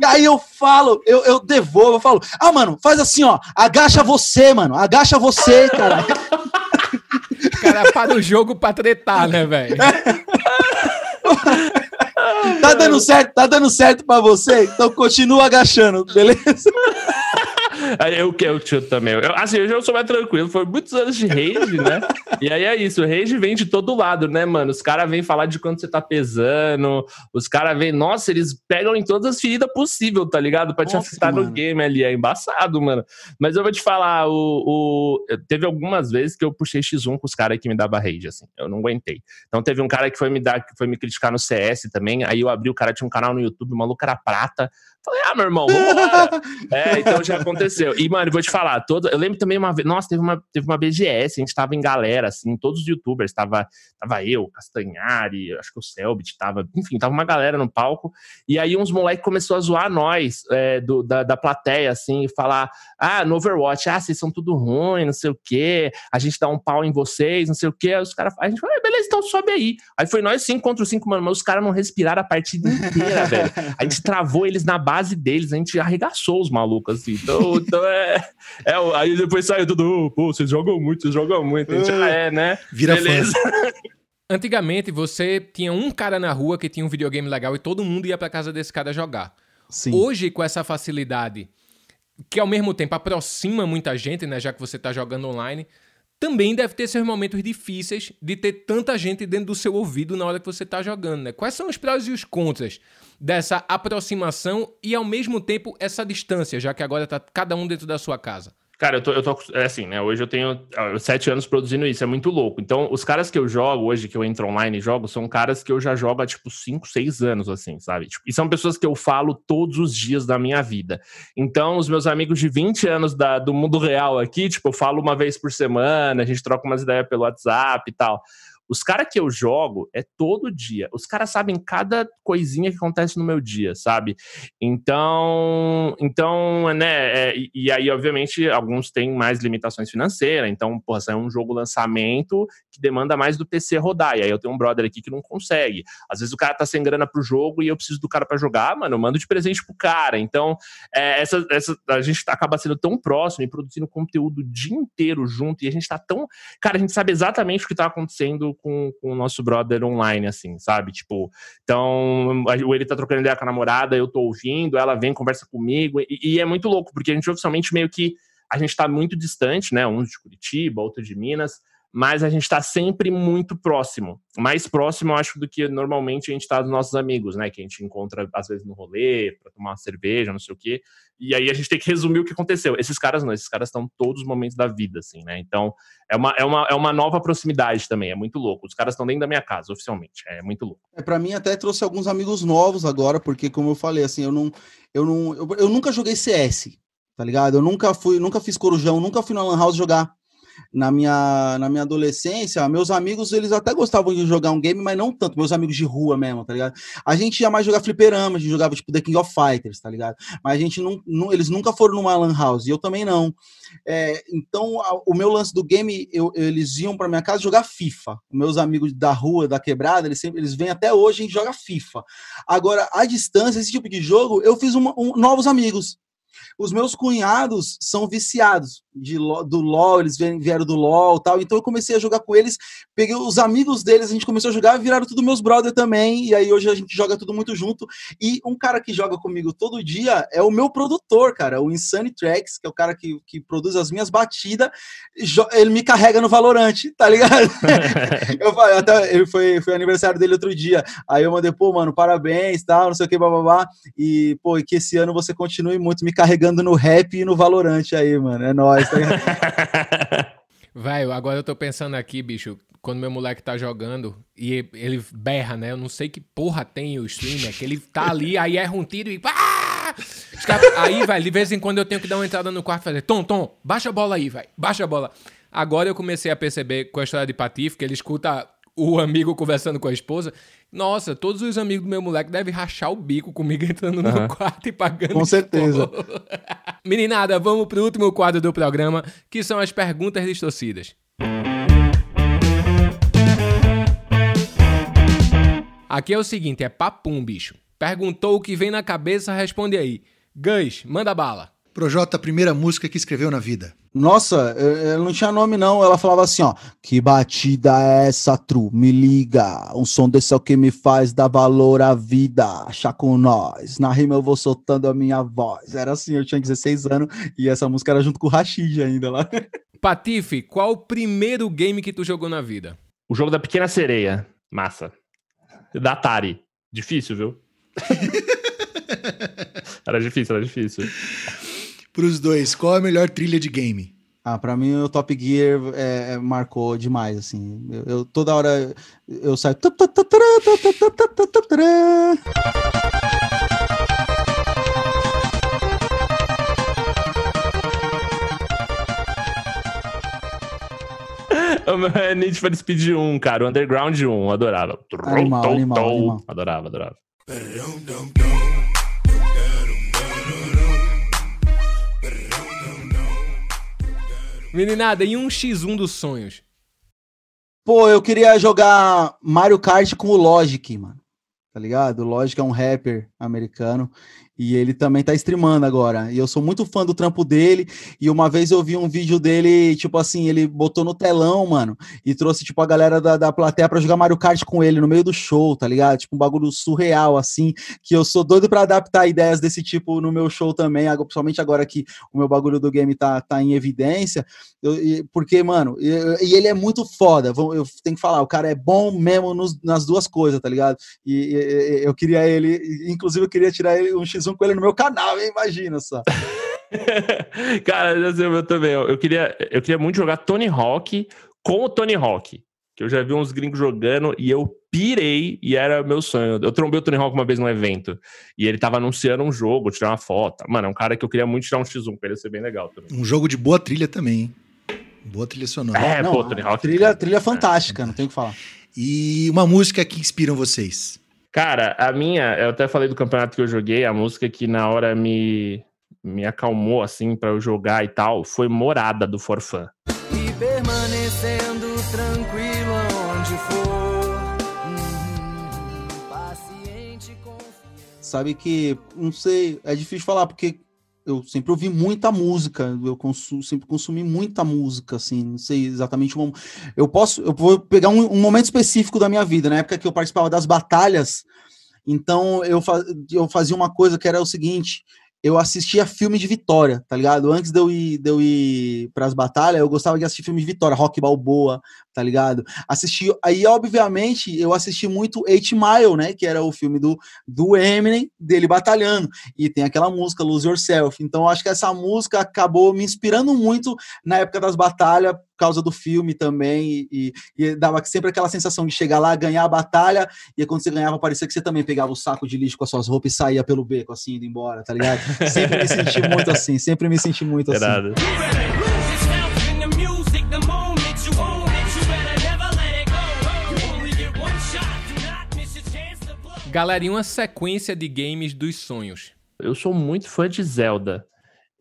E aí eu falo, eu, eu devolvo, eu falo, ah, mano, faz assim, ó, agacha você, mano, agacha você, cara. cara para o jogo pra tretar, né, velho? tá dando certo, tá dando certo pra você? Então continua agachando, beleza? Eu que eu chuto também. Eu, assim, eu já sou mais tranquilo. Foi muitos anos de rage, né? E aí é isso, o rage vem de todo lado, né, mano? Os caras vêm falar de quanto você tá pesando, os caras vêm, nossa, eles pegam em todas as feridas possíveis, tá ligado? Pra te nossa, afetar no game ali. É embaçado, mano. Mas eu vou te falar, o, o... teve algumas vezes que eu puxei X1 com os caras que me dava rage, assim. Eu não aguentei. Então teve um cara que foi me dar, que foi me criticar no CS também. Aí eu abri, o cara tinha um canal no YouTube, o maluco era prata. Falei, ah, meu irmão, vambora. é, então já aconteceu. E, mano, vou te falar, todo, eu lembro também uma vez, nossa, teve uma, teve uma BGS, a gente tava em galera, assim, todos os youtubers, tava, tava eu, Castanhari, acho que o Selbit, tava, enfim, tava uma galera no palco, e aí uns moleques começou a zoar nós, é, do, da, da plateia, assim, e falar, ah, no Overwatch, ah, vocês são tudo ruim, não sei o quê, a gente dá um pau em vocês, não sei o quê, aí os caras, a gente falou, ah, beleza, então sobe aí. Aí foi nós cinco contra os cinco, mano, mas os caras não respiraram a partida inteira, velho. A gente travou eles na base deles, a gente arregaçou os malucos, assim. Então, então é, é. Aí depois saiu tudo, pô, vocês jogam muito, vocês jogam muito. A gente, ah, é, né? Vira Beleza. Antigamente, você tinha um cara na rua que tinha um videogame legal e todo mundo ia pra casa desse cara jogar. Sim. Hoje, com essa facilidade, que ao mesmo tempo aproxima muita gente, né? Já que você tá jogando online, também deve ter seus momentos difíceis de ter tanta gente dentro do seu ouvido na hora que você está jogando, né? Quais são os prós e os contras dessa aproximação e ao mesmo tempo essa distância, já que agora está cada um dentro da sua casa? Cara, eu tô, eu tô é assim, né? Hoje eu tenho sete anos produzindo isso, é muito louco. Então, os caras que eu jogo hoje, que eu entro online e jogo, são caras que eu já jogo há, tipo, cinco, seis anos, assim, sabe? Tipo, e são pessoas que eu falo todos os dias da minha vida. Então, os meus amigos de 20 anos da, do mundo real aqui, tipo, eu falo uma vez por semana, a gente troca umas ideias pelo WhatsApp e tal. Os caras que eu jogo é todo dia. Os caras sabem cada coisinha que acontece no meu dia, sabe? Então, então, né? É, e, aí, obviamente, alguns têm mais limitações financeiras. Então, porra, é um jogo lançamento que demanda mais do PC rodar. E aí eu tenho um brother aqui que não consegue. Às vezes o cara tá sem grana pro jogo e eu preciso do cara para jogar, mano, eu mando de presente pro cara. Então, é, essa, essa, a gente acaba sendo tão próximo e produzindo conteúdo o dia inteiro junto. E a gente tá tão. Cara, a gente sabe exatamente o que tá acontecendo com, com o nosso brother online, assim, sabe? Tipo, então, ele tá trocando ideia com a namorada, eu tô ouvindo, ela vem, conversa comigo, e, e é muito louco, porque a gente oficialmente meio que. A gente tá muito distante, né? Um de Curitiba, outro de Minas, mas a gente está sempre muito próximo. Mais próximo, eu acho, do que normalmente a gente está dos nossos amigos, né? Que a gente encontra, às vezes, no rolê, para tomar uma cerveja, não sei o quê. E aí a gente tem que resumir o que aconteceu. Esses caras não, esses caras estão todos os momentos da vida, assim, né? Então, é uma, é uma, é uma nova proximidade também, é muito louco. Os caras estão dentro da minha casa, oficialmente, é muito louco. É, para mim, até trouxe alguns amigos novos agora, porque, como eu falei, assim, eu não. Eu, não, eu, eu nunca joguei CS, tá ligado? Eu nunca fui, nunca fiz corujão, nunca fui na Lan House jogar na minha, na minha adolescência, meus amigos, eles até gostavam de jogar um game, mas não tanto, meus amigos de rua mesmo, tá ligado? A gente ia mais jogar fliperama, a gente jogava tipo The King of Fighters, tá ligado? Mas a gente não, não eles nunca foram numa lan house, e eu também não. É, então, a, o meu lance do game, eu, eles iam para minha casa jogar FIFA. Meus amigos da rua, da quebrada, eles sempre, eles vêm até hoje, a gente joga FIFA. Agora, à distância, esse tipo de jogo, eu fiz uma, um, novos amigos. Os meus cunhados são viciados de, do LoL, eles vieram do LoL tal. Então eu comecei a jogar com eles, peguei os amigos deles, a gente começou a jogar, viraram tudo meus brother também. E aí hoje a gente joga tudo muito junto. E um cara que joga comigo todo dia é o meu produtor, cara, o Insane Tracks, que é o cara que, que produz as minhas batidas. Ele me carrega no Valorante, tá ligado? eu falei, até ele foi, foi aniversário dele outro dia. Aí eu mandei, pô, mano, parabéns, tal, não sei o que, bababá. E, pô, e que esse ano você continue muito me carregando no rap e no Valorante aí, mano. É nóis. Vai, agora eu tô pensando aqui, bicho, quando meu moleque tá jogando e ele berra, né? Eu não sei que porra tem o streamer, que ele tá ali, aí erra um tiro e. Aí, vai, de vez em quando eu tenho que dar uma entrada no quarto e fazer: Tom, Tom, baixa a bola aí, vai, baixa a bola. Agora eu comecei a perceber com a história de Patife que ele escuta o amigo conversando com a esposa. Nossa, todos os amigos do meu moleque devem rachar o bico comigo entrando uhum. no quarto e pagando. Com certeza. Meninada, vamos pro último quadro do programa, que são as perguntas distorcidas. Aqui é o seguinte, é papum, bicho. Perguntou o que vem na cabeça, responde aí. Gus, manda bala. Projota, a primeira música que escreveu na vida. Nossa, ela não tinha nome não, ela falava assim, ó, que batida é essa, tru, me liga, um som desse é o que me faz dar valor à vida, achar com nós, na rima eu vou soltando a minha voz, era assim, eu tinha 16 anos e essa música era junto com o Rashid ainda lá. Patife, qual o primeiro game que tu jogou na vida? O jogo da Pequena Sereia, massa, da Atari, difícil, viu? era difícil, era difícil para os dois, qual é a melhor trilha de game? Ah, para mim o Top Gear é, marcou demais, assim. Eu, eu, toda hora eu saio. É Need for Speed 1, cara. Underground 1, adorava. Animal, animal, animal. Adorava, adorava. Meninada, e um X1 dos sonhos? Pô, eu queria jogar Mario Kart com o Logic, mano. Tá ligado? O Logic é um rapper americano. E ele também tá streamando agora. E eu sou muito fã do trampo dele. E uma vez eu vi um vídeo dele, tipo assim, ele botou no telão, mano, e trouxe, tipo, a galera da, da plateia pra jogar Mario Kart com ele no meio do show, tá ligado? Tipo, um bagulho surreal, assim, que eu sou doido para adaptar ideias desse tipo no meu show também, principalmente agora que o meu bagulho do game tá, tá em evidência. Eu, porque, mano, e, e, ele é muito foda. Eu tenho que falar, o cara é bom mesmo nos, nas duas coisas, tá ligado? E, e eu queria ele, inclusive eu queria tirar ele um X1 com ele no meu canal, hein? imagina só. Cara, eu também. Eu queria, eu queria muito jogar Tony Hawk com o Tony Hawk. Que eu já vi uns gringos jogando e eu pirei e era meu sonho. Eu trombei o Tony Hawk uma vez num evento e ele tava anunciando um jogo, tirar uma foto. Mano, é um cara que eu queria muito tirar um X1 pra ele ser bem legal também. Um jogo de boa trilha também, hein? Boa trilha sonora. É, não, pô, Tony Hawk. Trilha, trilha fantástica, é. não tem o que falar. E uma música que inspiram vocês? Cara, a minha, eu até falei do campeonato que eu joguei, a música que na hora me, me acalmou, assim, para eu jogar e tal, foi Morada, do Forfã. E permanecendo tranquilo onde for, hum, paciente, Sabe que, não sei, é difícil falar, porque eu sempre ouvi muita música, eu consumo, sempre consumi muita música, assim, não sei exatamente uma, eu posso, eu vou pegar um, um, momento específico da minha vida, na época que eu participava das batalhas, então eu, fa, eu fazia uma coisa que era o seguinte, eu assistia filme de Vitória, tá ligado? Antes de eu ir, de eu ir pras batalhas, eu gostava de assistir filme de Vitória, Rock Balboa, tá ligado? Assisti, aí obviamente eu assisti muito Eight Mile, né, que era o filme do, do Eminem, dele batalhando, e tem aquela música Lose Yourself, então acho que essa música acabou me inspirando muito na época das batalhas, por causa do filme também, e, e, dava sempre aquela sensação de chegar lá, ganhar a batalha, e quando você ganhava, parecia que você também pegava o saco de lixo com as suas roupas e saía pelo beco, assim, indo embora, tá ligado? Sempre me senti muito assim, sempre me senti muito assim. Galera, e uma sequência de games dos sonhos? Eu sou muito fã de Zelda.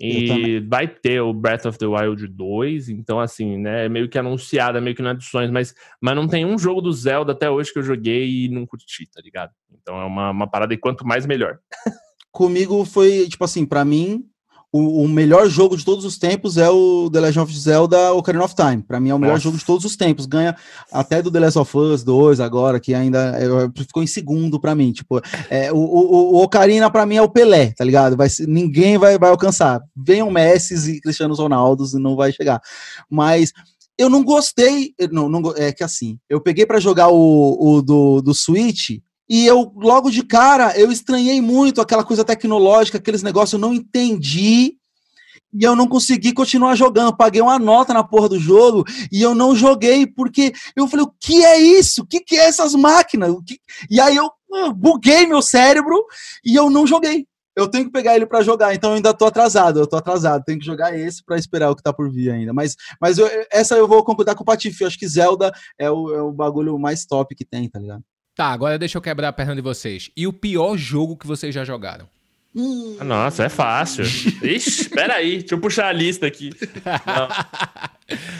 E vai ter o Breath of the Wild 2, então assim, né, é meio que anunciado, é meio que de sonhos, mas, mas não tem um jogo do Zelda até hoje que eu joguei e não curti, tá ligado? Então é uma, uma parada e quanto mais melhor. Comigo foi, tipo assim, para mim, o, o, melhor jogo de todos os tempos é o The Legend of Zelda Ocarina of Time. Para mim é o melhor Nossa. jogo de todos os tempos. Ganha até do The Last of Us 2 agora, que ainda é, ficou em segundo para mim. Tipo, é, o, o, o Ocarina para mim é o Pelé, tá ligado? Vai, ninguém vai, vai alcançar. Venham Messi e Cristiano Ronaldo e não vai chegar. Mas eu não gostei, não, não é que assim, eu peguei para jogar o, o do, do Switch e eu, logo de cara, eu estranhei muito aquela coisa tecnológica, aqueles negócios, eu não entendi. E eu não consegui continuar jogando. Paguei uma nota na porra do jogo e eu não joguei, porque eu falei: o que é isso? O que, que é essas máquinas? Que... E aí eu buguei meu cérebro e eu não joguei. Eu tenho que pegar ele para jogar, então eu ainda tô atrasado. Eu tô atrasado, tenho que jogar esse para esperar o que tá por vir ainda. Mas, mas eu, essa eu vou concordar com o Patife. Eu acho que Zelda é o, é o bagulho mais top que tem, tá ligado? Tá, agora deixa eu quebrar a perna de vocês. E o pior jogo que vocês já jogaram? Hum. Nossa, é fácil. Ixi, peraí, deixa eu puxar a lista aqui.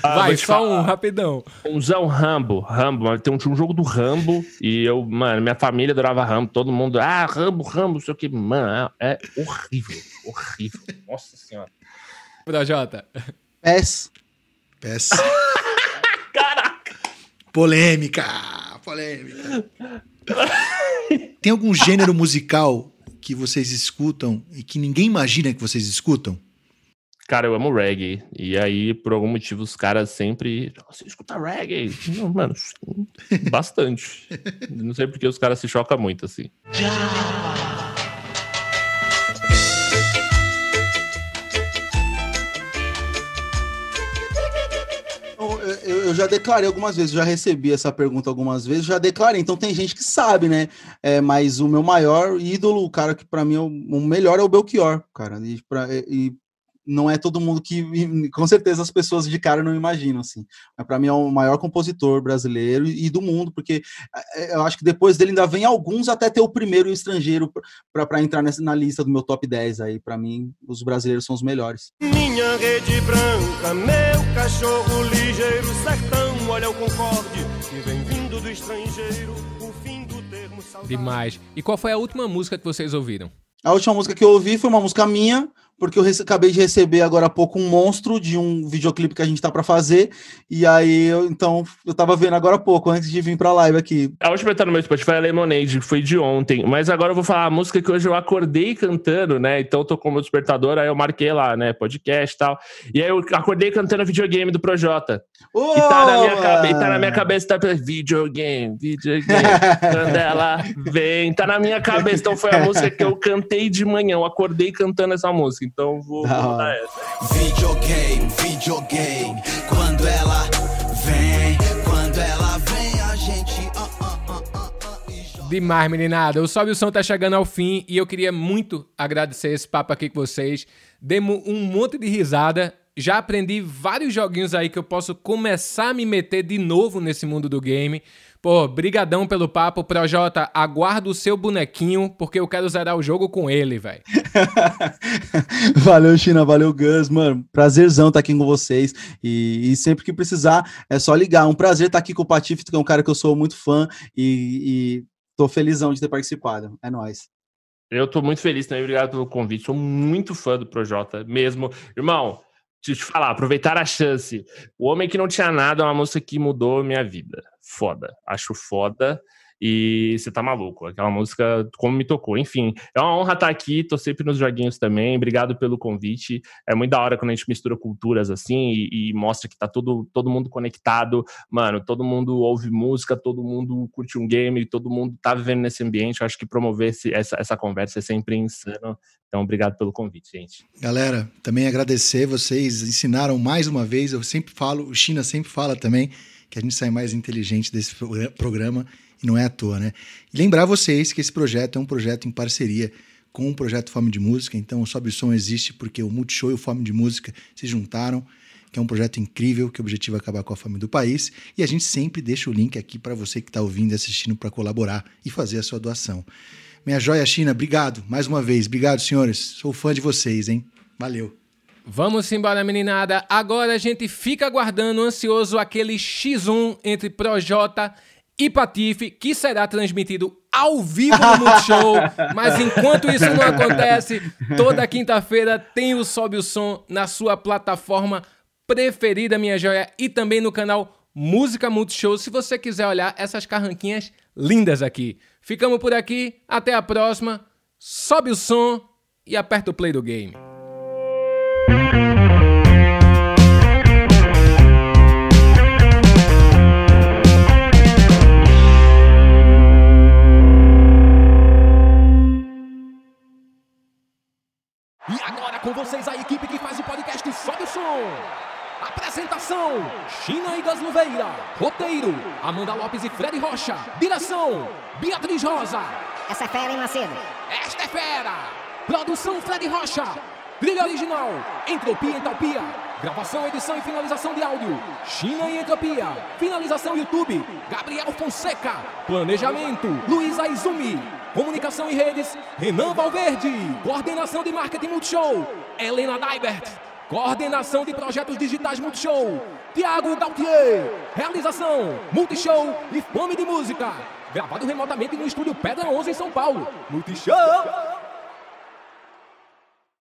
Ah, Vai, só falar. um, rapidão. Umzão Rambo, Rambo, tem um, um jogo do Rambo e eu, mano, minha família adorava Rambo, todo mundo, ah, Rambo, Rambo, sei o que, mano, é, é horrível, horrível. Nossa senhora. Projota. PES. PES. Caraca! Polêmica! Polêmica. Tem algum gênero musical que vocês escutam e que ninguém imagina que vocês escutam? Cara, eu amo reggae. E aí, por algum motivo, os caras sempre. Você escuta reggae? Não, mano, bastante. Não sei porque os caras se chocam muito, assim. Eu, já declarei algumas vezes, já recebi essa pergunta algumas vezes, já declarei. Então tem gente que sabe, né? É, mas o meu maior ídolo, o cara que para mim é o, o, melhor é o Belchior, cara. E, pra, e não é todo mundo que, com certeza, as pessoas de cara não imaginam, assim. Mas para mim é o maior compositor brasileiro e do mundo, porque é, eu acho que depois dele ainda vem alguns até ter o primeiro estrangeiro para entrar nessa, na lista do meu top 10 aí. Para mim, os brasileiros são os melhores. Minha rede branca, meu cachorro ligeiro, sertão, olha o concorde que vem vindo do estrangeiro, o fim do termo saudável. Demais. E qual foi a última música que vocês ouviram? A última música que eu ouvi foi uma música minha, porque eu acabei de receber agora há pouco um monstro de um videoclipe que a gente tá para fazer. E aí, eu, então, eu tava vendo agora há pouco, antes de vir pra live aqui. A última tá no meu Spotify é Lemonade, que foi de ontem. Mas agora eu vou falar a música que hoje eu acordei cantando, né? Então eu tô com o meu despertador, aí eu marquei lá, né? Podcast e tal. E aí eu acordei cantando videogame do Projota. Oh! E, tá na minha cabe... tá na minha cabeça, tá videogame, videogame. Quando ela vem, tá na minha cabeça. Então foi a música que eu cantei de manhã. Eu acordei cantando essa música então vou, vou dar essa. Videogame, videogame, quando ela vem, quando ela vem, a gente. Uh, uh, uh, Demais, meninada. O Sobe o Som tá chegando ao fim e eu queria muito agradecer esse papo aqui com vocês. Demos um monte de risada já aprendi vários joguinhos aí que eu posso começar a me meter de novo nesse mundo do game. Pô, brigadão pelo papo, Projota. Aguardo o seu bonequinho, porque eu quero zerar o jogo com ele, velho. valeu, China. Valeu, Gus, mano. Prazerzão estar tá aqui com vocês. E, e, sempre que precisar, é só ligar. Um prazer estar tá aqui com o Patife, que é um cara que eu sou muito fã. E, e tô felizão de ter participado. É nóis. Eu tô muito feliz também. Obrigado pelo convite. Sou muito fã do Projota mesmo. Irmão, Deixa eu te falar, aproveitar a chance. O Homem que Não Tinha Nada é uma música que mudou minha vida. Foda. Acho foda. E você tá maluco. Aquela música, como me tocou. Enfim, é uma honra estar aqui. Tô sempre nos joguinhos também. Obrigado pelo convite. É muito da hora quando a gente mistura culturas assim e, e, mostra que tá todo, todo mundo conectado. Mano, todo mundo ouve música, todo mundo curte um game, todo mundo tá vivendo nesse ambiente. Eu acho que promover esse, essa, essa conversa é sempre insano. Então, obrigado pelo convite, gente. Galera, também agradecer. Vocês ensinaram mais uma vez. Eu sempre falo, o China sempre fala também que a gente sai mais inteligente desse programa e não é à toa, né? E lembrar vocês que esse projeto é um projeto em parceria com o projeto Fome de Música, então o Sobe o Som existe porque o Multishow e o Fome de Música se juntaram, que é um projeto incrível que o objetivo é acabar com a fome do país, e a gente sempre deixa o link aqui para você que está ouvindo e assistindo para colaborar e fazer a sua doação. Minha joia China, obrigado mais uma vez, obrigado senhores, sou fã de vocês, hein? Valeu! Vamos embora, meninada. Agora a gente fica aguardando ansioso aquele X1 entre Projota e Patife, que será transmitido ao vivo no Multishow. Mas enquanto isso não acontece, toda quinta-feira tem o Sobe o Som na sua plataforma preferida, minha joia, e também no canal Música Multishow, se você quiser olhar essas carranquinhas lindas aqui. Ficamos por aqui, até a próxima. Sobe o som e aperta o play do game. Com vocês a equipe que faz o podcast Sobe o Som. Apresentação: China e Gasluveira. Roteiro: Amanda Lopes e Fred Rocha. Direção: Beatriz Rosa. Essa é fera, hein, Macedo? Esta é fera. Produção: Fred Rocha. Trilha original: Entropia e Entalpia. Gravação, edição e finalização de áudio: China e Entropia. Finalização YouTube: Gabriel Fonseca. Planejamento: Luísa Izumi. Comunicação e redes, Renan Valverde. Coordenação de marketing Multishow, Helena Daibert. Coordenação de projetos digitais Multishow, Tiago Gautier. Realização, Multishow e Fome de Música. Gravado remotamente no estúdio Pedra 11 em São Paulo. Multishow!